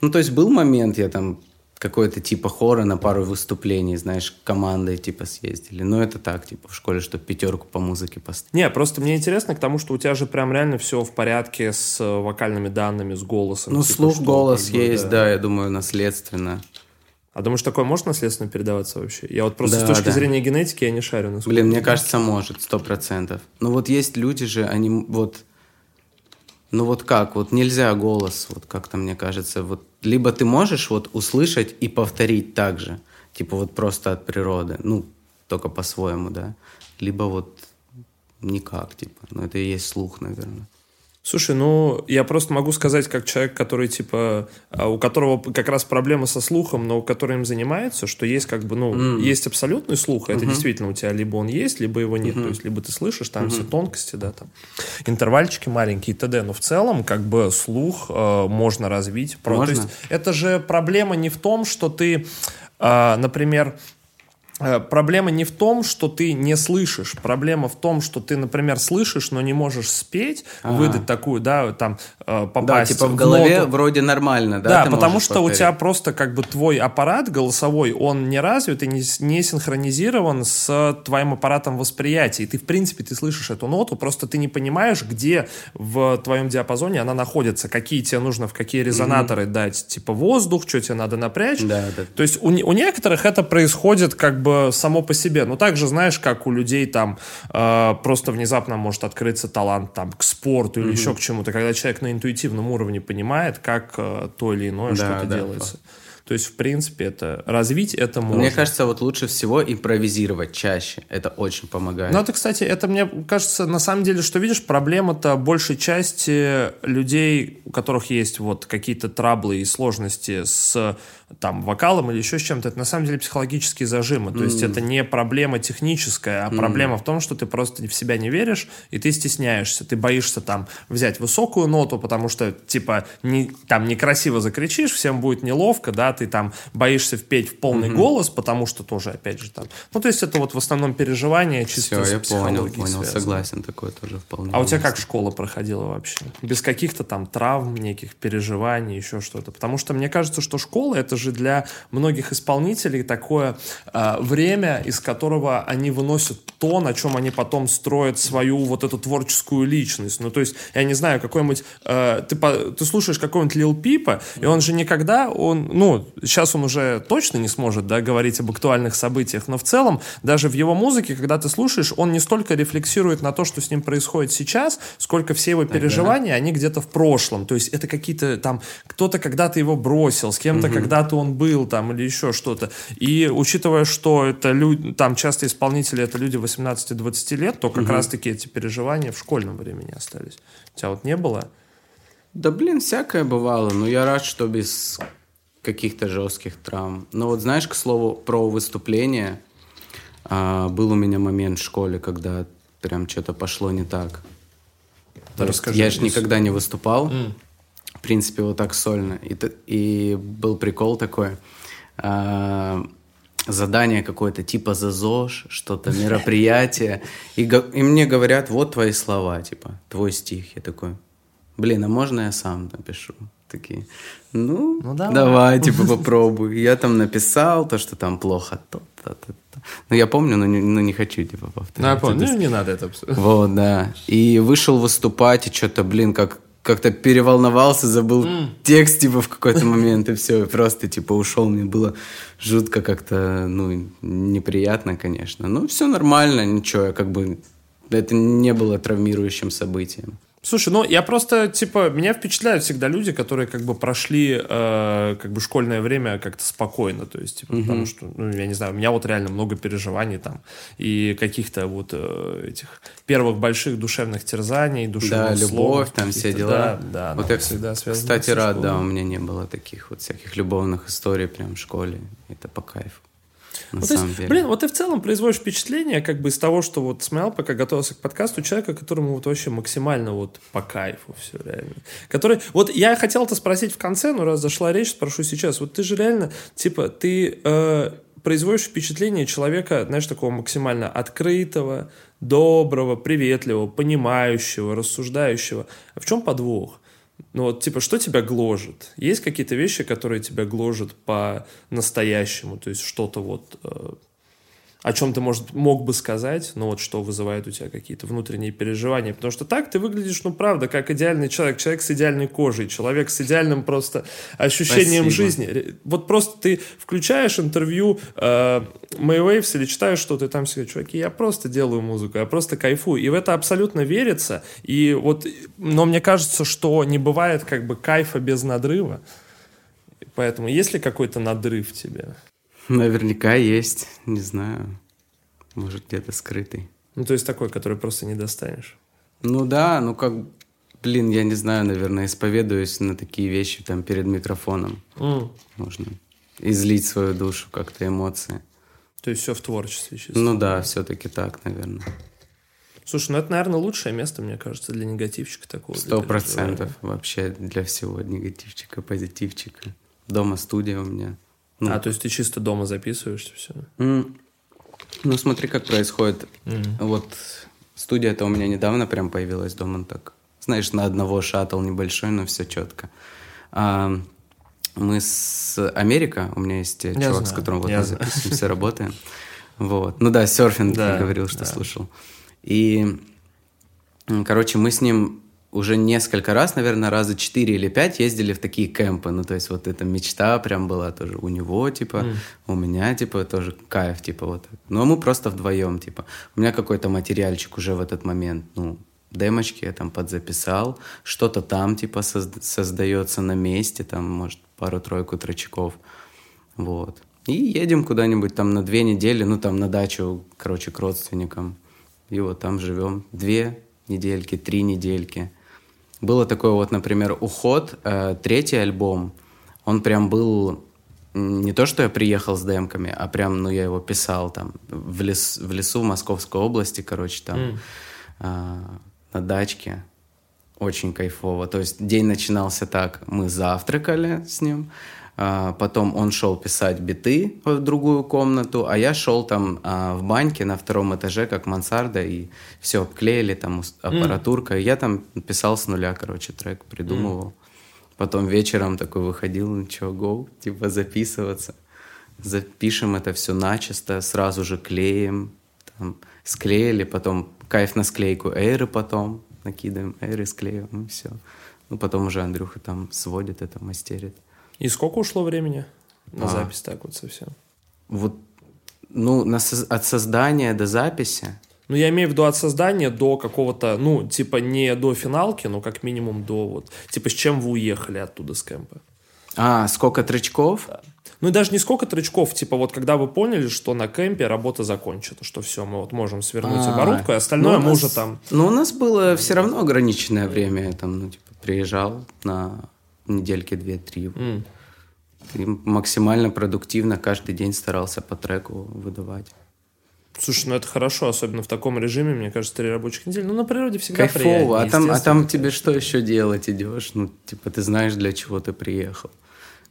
Ну, то есть был момент, я там какой-то типа хора на пару выступлений, знаешь, командой типа съездили. Но это так, типа, в школе, чтобы пятерку по музыке поставить. Не, просто мне интересно к тому, что у тебя же прям реально все в порядке с вокальными данными, с голосом. Ну, типа, слух, голос есть, да. да. я думаю, наследственно. А думаешь, такое может наследственно передаваться вообще? Я вот просто Да, с точки да. зрения генетики я не шарю. насколько Блин, мне кажется, может, сто процентов. Ну вот есть люди же, они вот... Ну вот как, вот нельзя голос, вот как-то мне кажется, вот либо ты можешь вот услышать и повторить так же, типа вот просто от природы, ну только по-своему, да, либо вот никак, типа, ну это и есть слух, наверное. Слушай, ну, я просто могу сказать, как человек, который, типа, а, у которого как раз проблемы со слухом, но который им занимается, что есть, как бы, ну, есть абсолютный слух, это действительно у тебя либо он есть, либо его нет, то есть, либо ты слышишь, там все тонкости, да, там, интервальчики маленькие и т.д., но в целом, как бы, слух э, можно развить. Про- Можно? То есть, это же проблема не в том, что ты, а, например, Э, Проблема не в том, что ты не слышишь. Проблема в том, что ты, например, слышишь, но не можешь спеть, выдать такую, да, там, э, попасть Да, типа в голове ноту. вроде нормально, да? Да, потому что у повторить? тебя просто как бы твой аппарат голосовой, он не развит и не, не синхронизирован с твоим аппаратом восприятия. И ты, в принципе, ты слышишь эту ноту, просто ты не понимаешь, где в твоем диапазоне она находится, какие тебе нужно, в какие резонаторы дать, типа воздух, что тебе надо напрячь. Да, да. То есть у, у некоторых это происходит как бы само по себе. Ну, так же, знаешь, как у людей там э, просто внезапно может открыться талант там к спорту или еще к чему-то, когда человек на интуитивном уровне понимает, как э, то или иное Да, что-то да, делается. То есть, в принципе, это развить это можно. Мне кажется, вот лучше всего импровизировать чаще. Это очень помогает. Ну, это, кстати, это мне кажется, на самом деле, что видишь, проблема-то большей части людей, у которых есть вот какие-то траблы и сложности с там вокалом или еще с чем-то, это на самом деле психологические зажимы. То есть это не проблема техническая, а проблема в том, что ты просто в себя не веришь, и ты стесняешься. Ты боишься там взять высокую ноту, потому что, типа, не, там некрасиво закричишь, всем будет неловко, да, ты там боишься впеть в полный голос, потому что тоже, опять же, там... Ну, то есть это вот в основном переживание чисто Все, с я понял, понял, связано. согласен, такое тоже вполне. А у тебя как школа проходила вообще? Без каких-то там травм, неких переживаний, еще что-то? Потому что мне кажется, что школа это же для многих исполнителей такое э, время, из которого они выносят то, на чем они потом строят свою вот эту творческую личность. Ну, то есть, я не знаю, какой-нибудь... э, ты, по- ты слушаешь какого-нибудь Лил Пипа, и он же никогда, он, ну, сейчас он уже точно не сможет, да, говорить об актуальных событиях, но в целом, даже в его музыке, когда ты слушаешь, он не столько рефлексирует на то, что с ним происходит сейчас, сколько все его переживания, они где-то в прошлом. То есть это какие-то там, кто-то когда-то его бросил, с кем-то когда-то он был там или еще что-то. И учитывая, что это люди, там часто исполнители это люди 18-20 лет, то как раз-таки эти переживания в школьном времени остались. У тебя вот не было? Да блин, всякое бывало, но я рад, что без каких-то жестких травм. Но вот знаешь, к слову, про выступление, а, был у меня момент в школе, когда прям что-то пошло не так. Есть расскажи, я же никогда не выступал, в принципе, вот так сольно. И, и был прикол такой, а, задание какое-то типа за ЗОЖ, что-то, мероприятие. И, и мне говорят, вот твои слова, типа, твой стих. Я такой, блин, а можно я сам напишу? Такие, ну, Ну, давай. давай, типа, попробуй. Я там написал то, что там плохо, то, то, то, то. Ну, я помню, но не, но не хочу, типа, повторять. Ну, я. Это Ну, не надо это обсуждать. вот, да. И вышел выступать, и что-то, блин, как как-то переволновался, забыл текст, типа, в какой-то момент, и все, и просто, типа, ушел. Мне было жутко как-то, ну, неприятно, конечно. Ну, все нормально, ничего, я как бы... Это не было травмирующим событием. Слушай, ну я просто, типа, меня впечатляют всегда люди, которые как бы прошли э, как бы школьное время как-то спокойно, то есть, типа, потому что, ну, я не знаю, у меня вот реально много переживаний там и каких-то вот э, этих первых больших душевных терзаний, душевных Да, слов, любовь, там все дела. Да, да, вот я, всегда связано кстати, рад, школой. да, у меня не было таких вот всяких любовных историй прям в школе. Это по кайфу, на Ну, то самом есть, деле. блин, вот ты в целом производишь впечатление, как бы из того, что вот смотрел, пока готовился к подкасту, человека, которому вот вообще максимально вот по кайфу все реально. Который, вот я хотел это спросить в конце, но раз зашла речь, спрошу сейчас. Вот ты же реально, типа, ты э, производишь впечатление человека, знаешь, такого максимально открытого, доброго, приветливого, понимающего, рассуждающего. А в чем подвох? Ну вот, типа, что тебя гложет? Есть какие-то вещи, которые тебя гложат по-настоящему? То есть что-то вот, э, о чем ты, может, мог бы сказать, но вот что вызывает у тебя какие-то внутренние переживания? Потому что так ты выглядишь, ну, правда, как идеальный человек, человек с идеальной кожей, человек с идеальным просто ощущением Спасибо. жизни. Вот просто ты включаешь интервью э, или читаешь что-то, и там все чуваки, я просто делаю музыку, я просто кайфую. И в это абсолютно верится. И вот, но мне кажется, что не бывает как бы кайфа без надрыва. Поэтому есть ли какой-то надрыв тебе? Наверняка есть, не знаю, может где-то скрытый. Ну, то есть такой, который просто не достанешь. Ну да, ну как, блин, я не знаю, наверное, исповедуюсь на такие вещи там перед микрофоном. М. Можно излить свою душу, как-то эмоции. То есть все в творчестве чисто. Ну да, все-таки так, наверное. Слушай, ну это, наверное, лучшее место, мне кажется, для негативчика такого. Сто процентов вообще для всего негативчика, позитивчика. Дома студия у меня. Ну, А, то есть ты чисто дома записываешься все? М, Ну, смотри, как происходит. Вот студия-то у меня недавно прям появилась дома так. Знаешь, на одного шаттл небольшой, но все четко. А, мы с Америка, у меня есть э, Я чувак, с знаю, которым вот я мы записываемся, [laughs] работаем. Вот. Ну да, серфинг Да, ты говорил, что да. слушал. И, короче, мы с ним уже несколько раз, наверное, раза четыре или пять ездили в такие кемпы. Ну, то есть вот эта мечта прям была тоже у него, типа, у меня, типа, тоже кайф, типа, вот так. Ну, а мы просто вдвоем, типа. У меня какой-то материальчик уже в этот момент, ну, демочки я там подзаписал, что-то там, типа, созд- создается на месте, там, может, пару-тройку тречков. Вот. И едем куда-нибудь там на две недели, ну там на дачу, короче, к родственникам. И вот там живем две недельки, три недельки. Было такое вот, например, уход, э, третий альбом, он прям был не то, что я приехал с демками, а прям, ну, я его писал там в, лес, в лесу в Московской области, короче, там mm. э, на дачке. Очень кайфово. То есть день начинался так, мы завтракали с ним, потом он шел писать биты в другую комнату, а я шел там а, в баньке на втором этаже, как мансарда, и все обклеили, там аппаратурка. Mm. И я там писал с нуля, короче, трек, придумывал. Mm. Потом вечером такой выходил, ну что, go, типа записываться. Запишем это все начисто, сразу же клеим. Там, склеили, потом кайф на склейку, эйры потом накидываем, эйры склеим, и все. Ну, потом уже Андрюха там сводит это, мастерит. И сколько ушло времени на а, запись так вот совсем? Вот, ну, на, от создания до записи. Ну, я имею в виду от создания до какого-то, ну, типа не до финалки, но как минимум до вот... Типа с чем вы уехали оттуда с кемпа? А, сколько тречков? Да. Ну и даже не сколько тречков, типа вот когда вы поняли, что на кемпе работа закончена, что все, мы вот можем свернуть а, оборудку, и остальное ну, мы нас, уже там... Ну у нас было все равно ограниченное время, я там, ну, типа, приезжал на недельки две-три. Mm. Ты максимально продуктивно каждый день старался по треку выдавать. Слушай, ну это хорошо, особенно в таком режиме, мне кажется, три рабочих недели. Ну, на природе всегда Кайфово, а там, а там тебе что еще делать идешь? Ну, типа, ты знаешь, для чего ты приехал.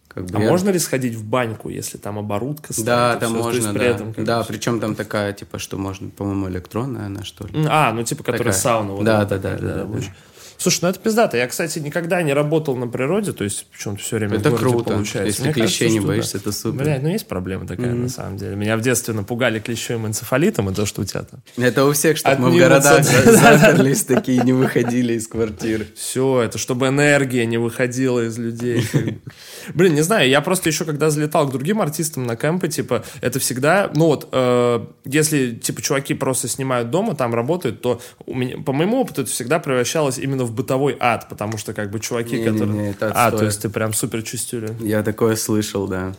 Как бы а я... можно ли сходить в баньку, если там оборудка стоит? Да, там все, можно, да. Этом, да, причем там такая, типа, что можно, по-моему, электронная она, что ли. А, ну, типа, которая такая. сауна. Вот да, да, да, да, да, да. Слушай, ну это пиздато. Я, кстати, никогда не работал на природе, то есть почему-то все время это в городе круто. получается. Если Мне клещей кажется, не боишься, да. это супер. Блядь, ну есть проблема такая mm-hmm. на самом деле. Меня в детстве напугали клещевым энцефалитом, и то, что у тебя там. Это у всех, чтобы мы в городах заперлись [laughs] такие, не выходили из квартиры. Все, это чтобы энергия не выходила из людей. [laughs] Блин, не знаю, я просто еще когда залетал к другим артистам на кемпы, типа, это всегда, ну вот, э, если, типа, чуваки просто снимают дома, там работают, то у меня, по моему опыту это всегда превращалось именно в бытовой ад, потому что, как бы, чуваки, не, которые... Не, не, это а, то есть ты прям супер чувствителен. Я такое слышал, да.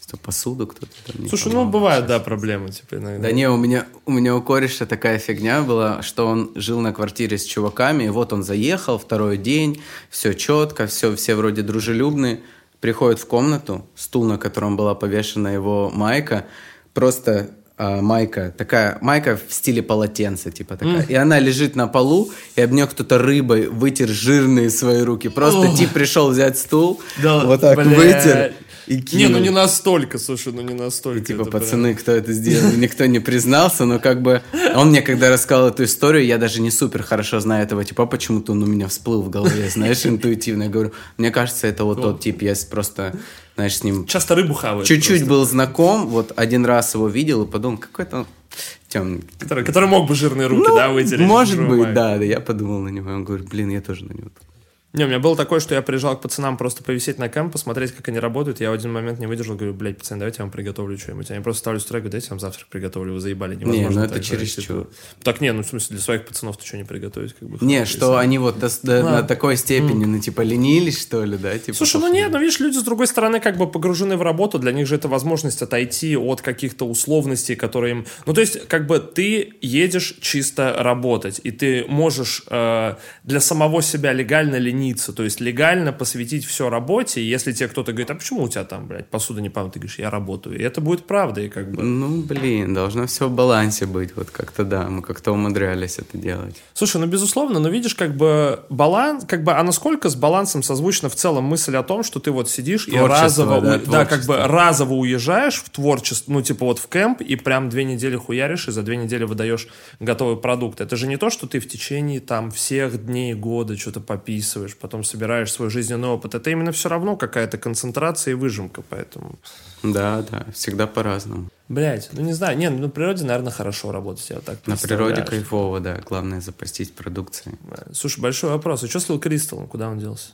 Что посуду кто-то там Слушай, ну бывают, да, проблемы, типа, иногда. Да не, у меня, у меня у кореша такая фигня была, что он жил на квартире с чуваками, и вот он заехал, второй день, все четко, все, все вроде дружелюбные, приходит в комнату, стул, на котором была повешена его майка, просто а, майка, такая майка в стиле полотенца, типа такая. Mm. И она лежит на полу, и об нее кто-то рыбой вытер жирные свои руки. Просто oh. тип пришел взять стул, да, вот так вытер и кинул. Не, ну не настолько, слушай, ну не настолько. И, типа, пацаны, прям... кто это сделал, никто не признался, но как бы он мне когда рассказал эту историю, я даже не супер хорошо знаю этого типа, почему-то он у меня всплыл в голове, знаешь, интуитивно. Я говорю, мне кажется, это вот тот тип, я просто, знаешь, с ним... Часто рыбу хавает. Чуть-чуть был знаком, вот один раз его видел и подумал, какой-то темный. Который, который мог бы жирные руки, ну, да, вытереть. Может быть, да, да. Я подумал на него. Он говорит, блин, я тоже на него. Не, у меня было такое, что я приезжал к пацанам просто повисеть на кэмп, посмотреть, как они работают. Я в один момент не выдержал, говорю, блядь, пацаны, давайте я вам приготовлю что-нибудь. Они просто ставлю строй, говорю, дайте я вам завтрак приготовлю, вы заебали, невозможно. Не, ну это чересчур. Так не, ну в смысле, для своих пацанов ты что не приготовить? Как бы, не, что если... они вот до, до, а. на такой степени, mm. ну типа ленились, что ли, да? Типа, Слушай, ну нет, ну видишь, люди с другой стороны как бы погружены в работу, для них же это возможность отойти от каких-то условностей, которые им... Ну то есть как бы ты едешь чисто работать, и ты можешь э, для самого себя легально лениться, то есть легально посвятить все работе, и если тебе кто-то говорит, а почему у тебя там, блядь, посуда не помыта, ты говоришь, я работаю, и это будет правдой, как бы. Ну, блин, должно все в балансе быть, вот как-то да, мы как-то умудрялись это делать. Слушай, ну, безусловно, но видишь, как бы баланс, как бы, а насколько с балансом созвучна в целом мысль о том, что ты вот сидишь и разово, да, у... да, как бы разово уезжаешь в творчество, ну, типа вот в кемп, и прям две недели хуяришь, и за две недели выдаешь готовый продукт. Это же не то, что ты в течение там всех дней года что-то пописываешь, потом собираешь свой жизненный опыт. Это именно все равно какая-то концентрация и выжимка, поэтому... Да, да, всегда по-разному. Блять, ну не знаю, не, ну на природе, наверное, хорошо работать, я так На природе кайфово, да, главное запастись продукцией. Слушай, большой вопрос, а что с Лил Кристаллом, куда он делся?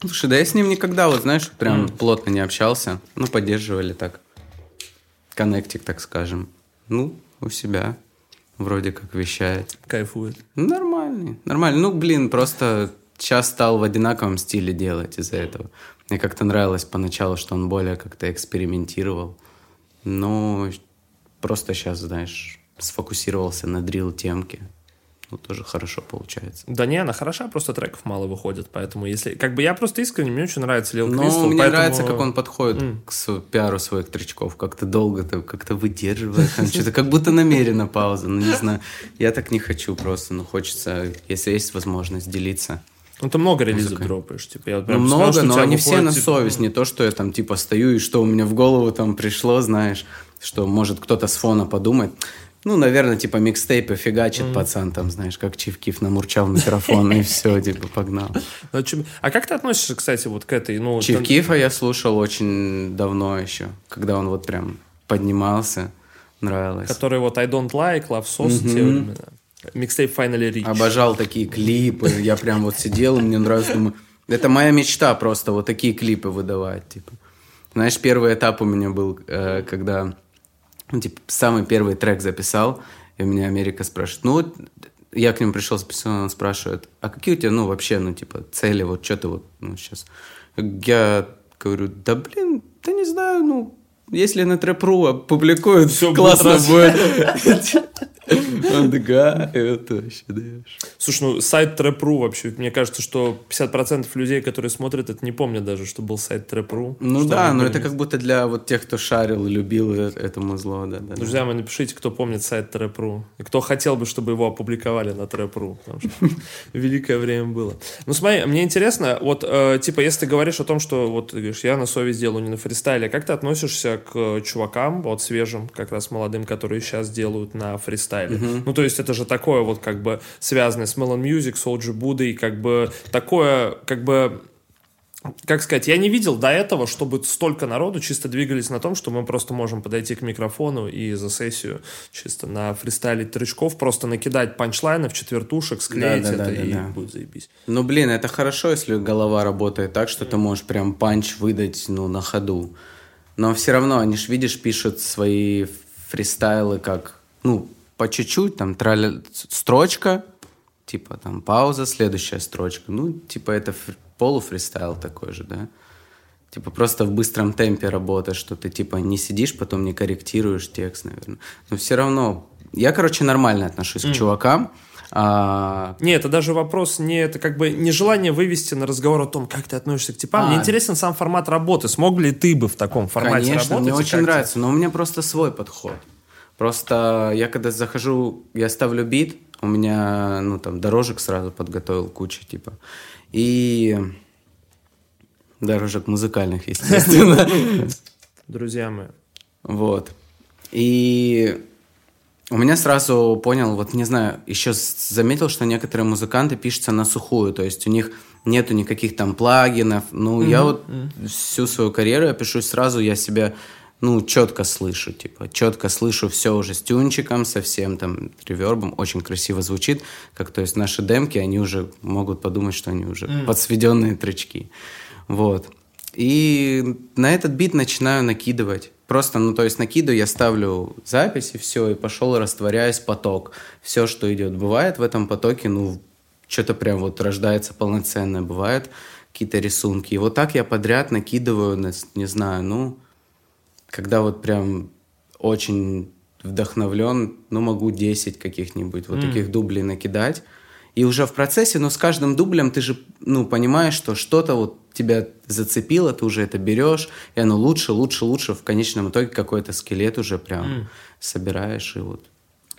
Слушай, да я с ним никогда, вот знаешь, прям mm. плотно не общался, ну поддерживали так, коннектик, так скажем. Ну, у себя вроде как вещает. Кайфует. Нормальный, нормальный. Ну, блин, просто сейчас стал в одинаковом стиле делать из-за этого. Мне как-то нравилось поначалу, что он более как-то экспериментировал. Но просто сейчас, знаешь, сфокусировался на дрил-темке ну, тоже хорошо получается. Да не, она хороша, просто треков мало выходит, поэтому если... Как бы я просто искренне, мне очень нравится Лил Ну, мне поэтому... нравится, как он подходит mm. к пиару своих тречков, как-то долго -то, как-то выдерживает, что-то как будто намеренно пауза, ну, не знаю. Я так не хочу просто, но хочется, если есть возможность, делиться. Ну, ты много релизов Музыкой. дропаешь, типа, я вот ну, много, сказал, но они все на типа... совесть, не то, что я там, типа, стою, и что у меня в голову там пришло, знаешь, что, может, кто-то с фона подумает, ну, наверное, типа микстейпы фигачит mm. пацан, там, знаешь, как Чивкив намурчал микрофон, и все, [laughs] типа, погнал. Ну, а как ты относишься, кстати, вот к этой, ну... Чивкифа я слушал очень давно еще, когда он вот прям поднимался, нравилось. Который вот I Don't Like, Love Sauce, те времена. Микстейп Finally Rich. Обожал такие клипы, я прям вот сидел, мне нравится, думаю, это моя мечта просто, вот такие клипы выдавать, типа. Знаешь, первый этап у меня был, э, когда ну, типа, самый первый трек записал, и у меня Америка спрашивает, ну, я к нему пришел записал, он спрашивает, а какие у тебя, ну, вообще, ну, типа, цели, вот, что ты вот, ну, сейчас? Я говорю, да, блин, да не знаю, ну, если на Трэп.ру опубликуют, Все классно будет. [laughs] Такая, это вообще даешь. Слушай, ну сайт Tрэп.ру вообще, мне кажется, что 50% людей, которые смотрят, это не помнят даже, что был сайт Tрэп.ру. Ну да, но это как будто для вот тех, кто шарил, любил это музло, да, да. Друзья мои, напишите, кто помнит сайт Трэп.ру. И кто хотел бы, чтобы его опубликовали на Трэп.ру, потому что [laughs] великое время было. Ну смотри, мне интересно, вот, э, типа, если ты говоришь о том, что, вот, ты говоришь, я на совесть делаю, не на фристайле, как ты относишься к чувакам, вот, свежим, как раз молодым, которые сейчас делают на фристайле? Uh-huh. Ну, то есть это же такое вот как бы связанное с Melon Music, Soldier Buddha, и как бы такое, как бы как сказать, я не видел до этого, чтобы столько народу чисто двигались на том, что мы просто можем подойти к микрофону и за сессию чисто на фристайле трючков просто накидать панчлайнов, четвертушек, склеить да, да, это да, и да. будет заебись. Ну, блин, это хорошо, если голова работает так, что ты можешь прям панч выдать, ну, на ходу. Но все равно, они ж, видишь, пишут свои фристайлы как, ну, по чуть-чуть, там, траля... строчка, типа, там, пауза, следующая строчка. Ну, типа, это полуфристайл такой же, да? Типа, просто в быстром темпе работаешь, что ты, типа, не сидишь, потом не корректируешь текст, наверное. Но все равно... Я, короче, нормально отношусь mm. к чувакам. А... Не, это даже вопрос не это как бы не желание вывести на разговор о том, как ты относишься к типам. А... Мне интересен сам формат работы. Смог ли ты бы в таком формате Конечно, работать? мне очень нравится, но у меня просто свой подход. Просто я когда захожу, я ставлю бит, у меня, ну, там, дорожек сразу подготовил кучу, типа. И дорожек музыкальных, [laughs] естественно. Друзья мои. Вот. И у меня сразу понял, вот не знаю, еще заметил, что некоторые музыканты пишутся на сухую, то есть у них нету никаких там плагинов. Ну, mm-hmm. я вот mm-hmm. всю свою карьеру я пишу сразу, я себя ну, четко слышу, типа, четко слышу все уже с тюнчиком, со всем там ревербом, очень красиво звучит, как, то есть, наши демки, они уже могут подумать, что они уже mm. подсведенные тречки, вот. И на этот бит начинаю накидывать. Просто, ну, то есть накидываю, я ставлю запись, и все, и пошел, растворяясь поток. Все, что идет. Бывает в этом потоке, ну, что-то прям вот рождается полноценное. Бывает какие-то рисунки. И вот так я подряд накидываю, не знаю, ну, когда вот прям очень вдохновлен, ну, могу 10 каких-нибудь вот mm. таких дублей накидать. И уже в процессе, но с каждым дублем ты же, ну, понимаешь, что что-то вот тебя зацепило, ты уже это берешь, и оно лучше, лучше, лучше. В конечном итоге какой-то скелет уже прям mm. собираешь, и вот.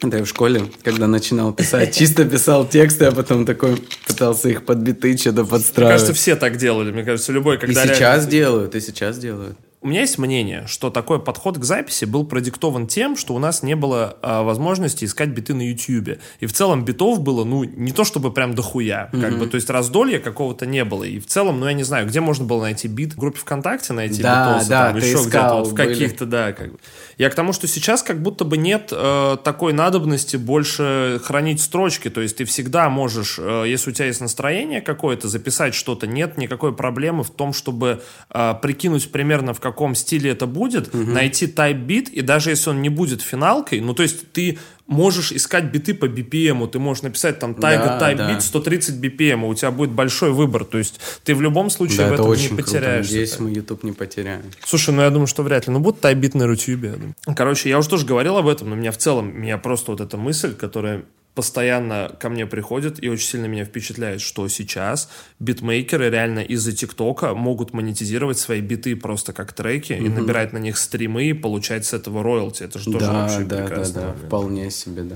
Да, я в школе, когда начинал писать, чисто писал тексты, а потом такой пытался их подбиты, что-то подстраивать. Мне кажется, все так делали. Мне кажется, любой, когда... И сейчас делают, и сейчас делают. У меня есть мнение, что такой подход к записи был продиктован тем, что у нас не было а, возможности искать биты на YouTube. И в целом битов было, ну, не то чтобы прям дохуя. Mm-hmm. Как бы, то есть раздолья какого-то не было. И в целом, ну, я не знаю, где можно было найти бит? В группе ВКонтакте найти да, битосы, да, там, еще где-то вот в каких-то, да, как бы. Я к тому, что сейчас как будто бы нет э, такой надобности больше хранить строчки. То есть ты всегда можешь, э, если у тебя есть настроение какое-то, записать что-то. Нет никакой проблемы в том, чтобы э, прикинуть примерно в каком каком стиле это будет, найти тайп-бит, и даже если он не будет финалкой, ну, то есть ты можешь искать биты по BPM, ты можешь написать там тайга тайп бит 130 BPM, у тебя будет большой выбор, то есть ты в любом случае Да, в это этом очень не круто. потеряешься. Надеюсь, мы YouTube не потеряем. Слушай, ну я думаю, что вряд ли. Ну, будут тайбит на Рутюбе, я думаю. Короче, я уже тоже говорил об этом, но меня в целом, меня просто вот эта мысль, которая постоянно ко мне приходит и очень сильно меня впечатляет, что сейчас битмейкеры реально из-за ТикТока могут монетизировать свои биты просто как треки и набирать на них стримы и получать с этого роялти. Это же тоже Да, вообще да, да, прекрасно. да, вполне себе, да.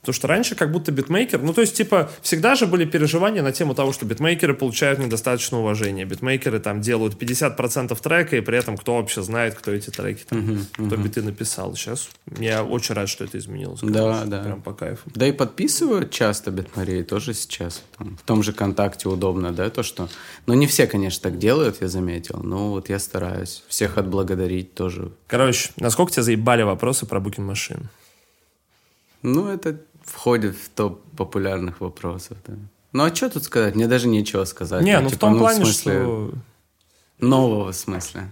Потому что раньше как будто битмейкер, ну то есть типа всегда же были переживания на тему того, что битмейкеры получают недостаточно уважения. Битмейкеры там делают 50% трека, и при этом кто вообще знает, кто эти треки, там, кто биты написал. Сейчас я очень рад, что это изменилось. Да, короче. да. Прям по кайфу. Да и подписывают часто битмарей тоже сейчас. Там, в том же ВКонтакте удобно, да, то, что... Ну, не все, конечно, так делают, я заметил. Но вот я стараюсь всех отблагодарить тоже. Короче, насколько тебя заебали вопросы про Booking Machine? Ну, это входит в топ популярных вопросов, да. Ну, а что тут сказать? Мне даже нечего сказать. Не, ну в типа, том плане, смысле, что... Нового смысла.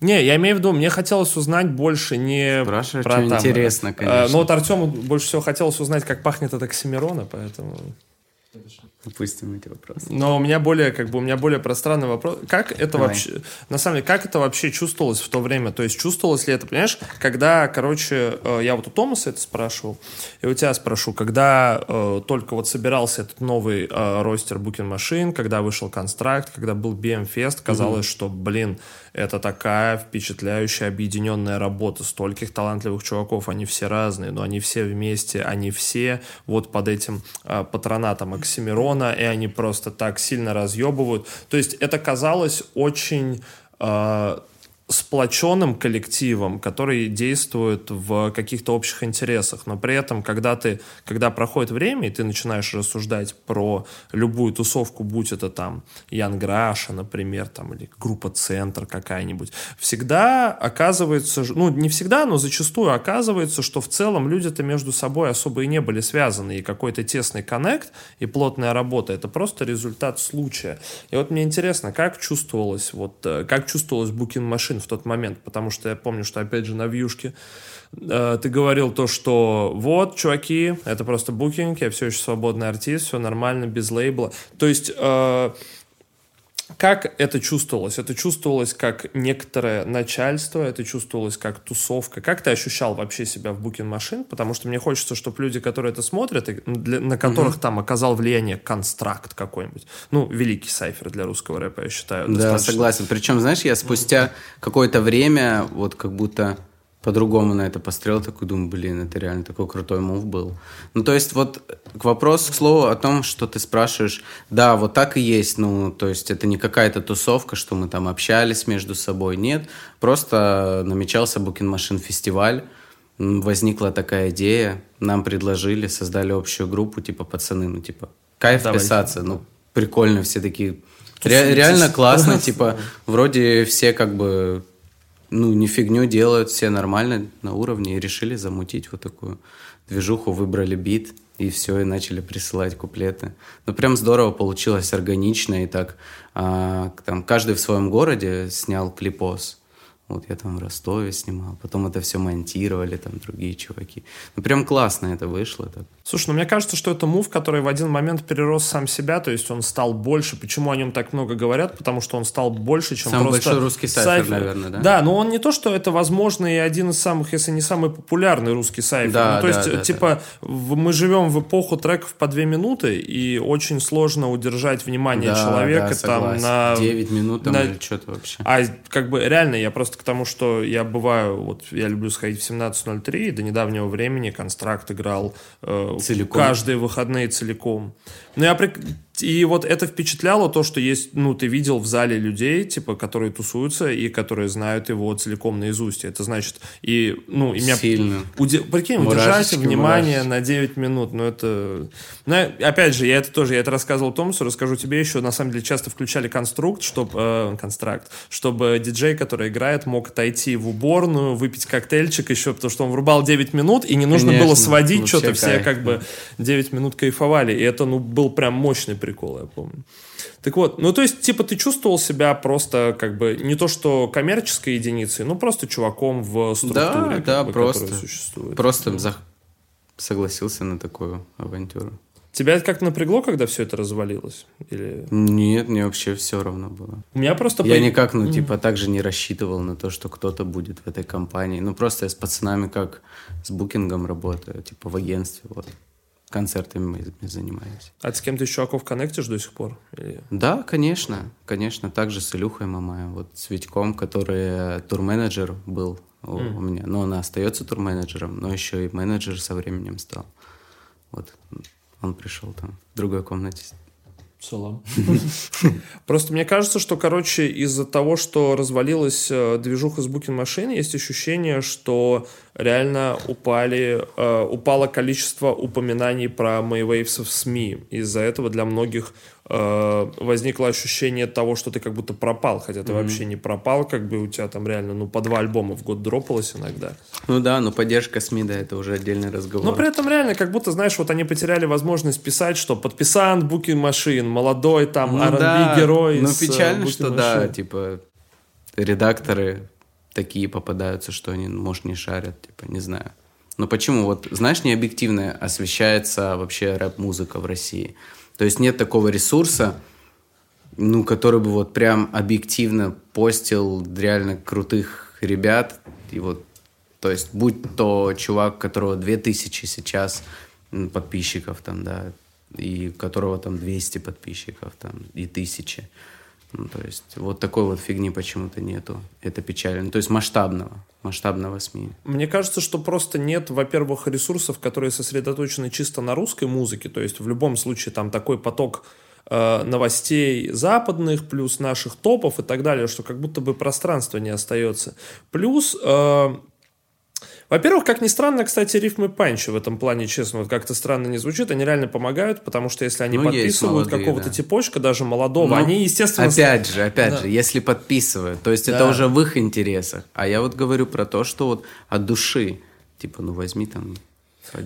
Не, я имею в виду, мне хотелось узнать больше не Спрашивай, про что там, интересно, э, конечно. Ну вот Артему больше всего хотелось узнать, как пахнет от Оксимирона, поэтому... Упустим эти вопросы. Но у меня более, как бы, у меня более пространный вопрос. Как это Давай. вообще, на самом деле, как это вообще чувствовалось в то время? То есть чувствовалось ли это, понимаешь, когда, короче, э, я вот у Томаса это спрашивал, и у тебя спрошу, когда э, только вот собирался этот новый э, ростер Booking Machine, когда вышел контракт, когда был BM Fest, казалось, что, блин, это такая впечатляющая объединенная работа стольких талантливых чуваков, они все разные, но они все вместе, они все вот под этим э, патронатом Оксимирона, и они просто так сильно разъебывают. То есть это казалось очень э, сплоченным коллективом, который действует в каких-то общих интересах, но при этом, когда ты, когда проходит время, и ты начинаешь рассуждать про любую тусовку, будь это там Ян Граша, например, там, или группа Центр какая-нибудь, всегда оказывается, ну, не всегда, но зачастую оказывается, что в целом люди-то между собой особо и не были связаны, и какой-то тесный коннект и плотная работа, это просто результат случая. И вот мне интересно, как чувствовалось, вот, э, как чувствовалась Booking Machine в тот момент, потому что я помню, что, опять же, на вьюшке э, ты говорил то, что вот, чуваки, это просто букинг, я все еще свободный артист, все нормально, без лейбла. То есть... э, как это чувствовалось? Это чувствовалось как некоторое начальство, это чувствовалось как тусовка. Как ты ощущал вообще себя в Booking Machine? Потому что мне хочется, чтобы люди, которые это смотрят, для- на которых там оказал влияние констракт какой-нибудь. Ну, великий сайфер для русского рэпа, я считаю. Да, достаточно. согласен. Причем, знаешь, я спустя какое-то время вот как будто по-другому на это посмотрел, такой думаю, блин, это реально такой крутой мув был. Ну, то есть вот к вопросу, к слову, о том, что ты спрашиваешь, да, вот так и есть, ну, то есть это не какая-то тусовка, что мы там общались между собой, нет, просто намечался Booking Machine фестиваль, возникла такая идея, нам предложили, создали общую группу, типа, пацаны, ну, типа, кайф Давайте. писаться, ну, прикольно, все такие, ре- реально классно, [laughs] типа, вроде все как бы, ну, не фигню делают, все нормально на уровне, и решили замутить вот такую движуху, выбрали бит, и все, и начали присылать куплеты. Ну, прям здорово получилось, органично, и так, а, там, каждый в своем городе снял клипос. Вот я там в Ростове снимал, потом это все монтировали, там другие чуваки. Ну, прям классно это вышло. Так. Слушай, ну мне кажется, что это мув, который в один момент перерос сам себя, то есть он стал больше. Почему о нем так много говорят? Потому что он стал больше, чем Самый просто... большой русский сайфер, наверное, да? Да, но он не то, что это, возможно, и один из самых, если не самый популярный русский сайфер. Да, ну, то да, есть, да, типа, в- мы живем в эпоху треков по две минуты, и очень сложно удержать внимание Да, человека да, там на... 9 минут там на- или что-то вообще. А как бы реально, я просто к тому, что я бываю, вот я люблю сходить в 17.03, и до недавнего времени Констракт играл э, Целиком. каждые выходные целиком. Ну, я прик- И вот это впечатляло то, что есть, ну, ты видел в зале людей, типа, которые тусуются и которые знают его целиком наизусть. Это значит, и, ну, и меня... Сильно. Уде- Прикинь, удержать внимание мурашечки. на 9 минут, ну это... Ну, опять же, я это тоже, я это рассказывал Томасу, расскажу тебе еще, на самом деле, часто включали конструкт, чтобы, констракт, чтобы диджей, который играет, мог отойти в уборную, выпить коктейльчик еще, потому что он врубал 9 минут, и не нужно Конечно, было сводить что-то, все как бы 9 минут кайфовали, и это, ну, был прям мощный прикол, я помню. Так вот, ну то есть, типа, ты чувствовал себя просто как бы не то что коммерческой единицей, ну просто чуваком в структуре, да, да, бы, просто, существует. Просто за... согласился на такую авантюру. Тебя это как напрягло, когда все это развалилось? Или... Нет, мне вообще все равно было. У меня просто... Я никак, ну, типа, также не рассчитывал на то, что кто-то будет в этой компании. Ну, просто я с пацанами как с букингом работаю, типа, в агентстве, вот. Концертами мы, мы занимаемся. А ты с кем-то из чуваков коннектишь до сих пор? Или... Да, конечно. Конечно. Также с Илюхой Мамаем, вот с Витьком, который турменеджер был mm. у меня. Но он остается турменеджером, но еще и менеджер со временем стал. Вот он пришел там в другой комнате. Салам. [laughs] Просто мне кажется, что, короче, из-за того, что развалилась э, движуха с Booking Machine, есть ощущение, что реально упали, э, упало количество упоминаний про Maywaves в СМИ. Из-за этого для многих э, возникло ощущение того, что ты как будто пропал, хотя ты mm-hmm. вообще не пропал, как бы у тебя там реально, ну, по два альбома в год дропалось иногда. Ну да, но поддержка СМИ, да, это уже отдельный разговор. Но при этом реально, как будто, знаешь, вот они потеряли возможность писать, что подписан Booking Machine, молодой там ну, R&B да. герой. Ну печально, что Machine. да, типа редакторы такие попадаются, что они, может, не шарят, типа, не знаю. Но почему? Вот, знаешь, необъективно освещается вообще рэп-музыка в России. То есть нет такого ресурса, ну, который бы вот прям объективно постил реально крутых ребят. И вот, то есть, будь то чувак, которого 2000 сейчас подписчиков там, да, и которого там 200 подписчиков там, и 1000. Ну, то есть вот такой вот фигни почему-то нету. Это печально. То есть масштабного, масштабного СМИ. Мне кажется, что просто нет, во-первых, ресурсов, которые сосредоточены чисто на русской музыке. То есть в любом случае там такой поток э, новостей западных, плюс наших топов и так далее, что как будто бы пространства не остается. Плюс э, во-первых, как ни странно, кстати, рифмы панчи в этом плане, честно, вот как-то странно не звучит, они реально помогают, потому что если они ну, подписывают какого-то да. типочка, даже молодого, ну, они, естественно... Опять же, опять да. же, если подписывают, то есть да. это уже в их интересах. А я вот говорю про то, что вот от души, типа, ну возьми там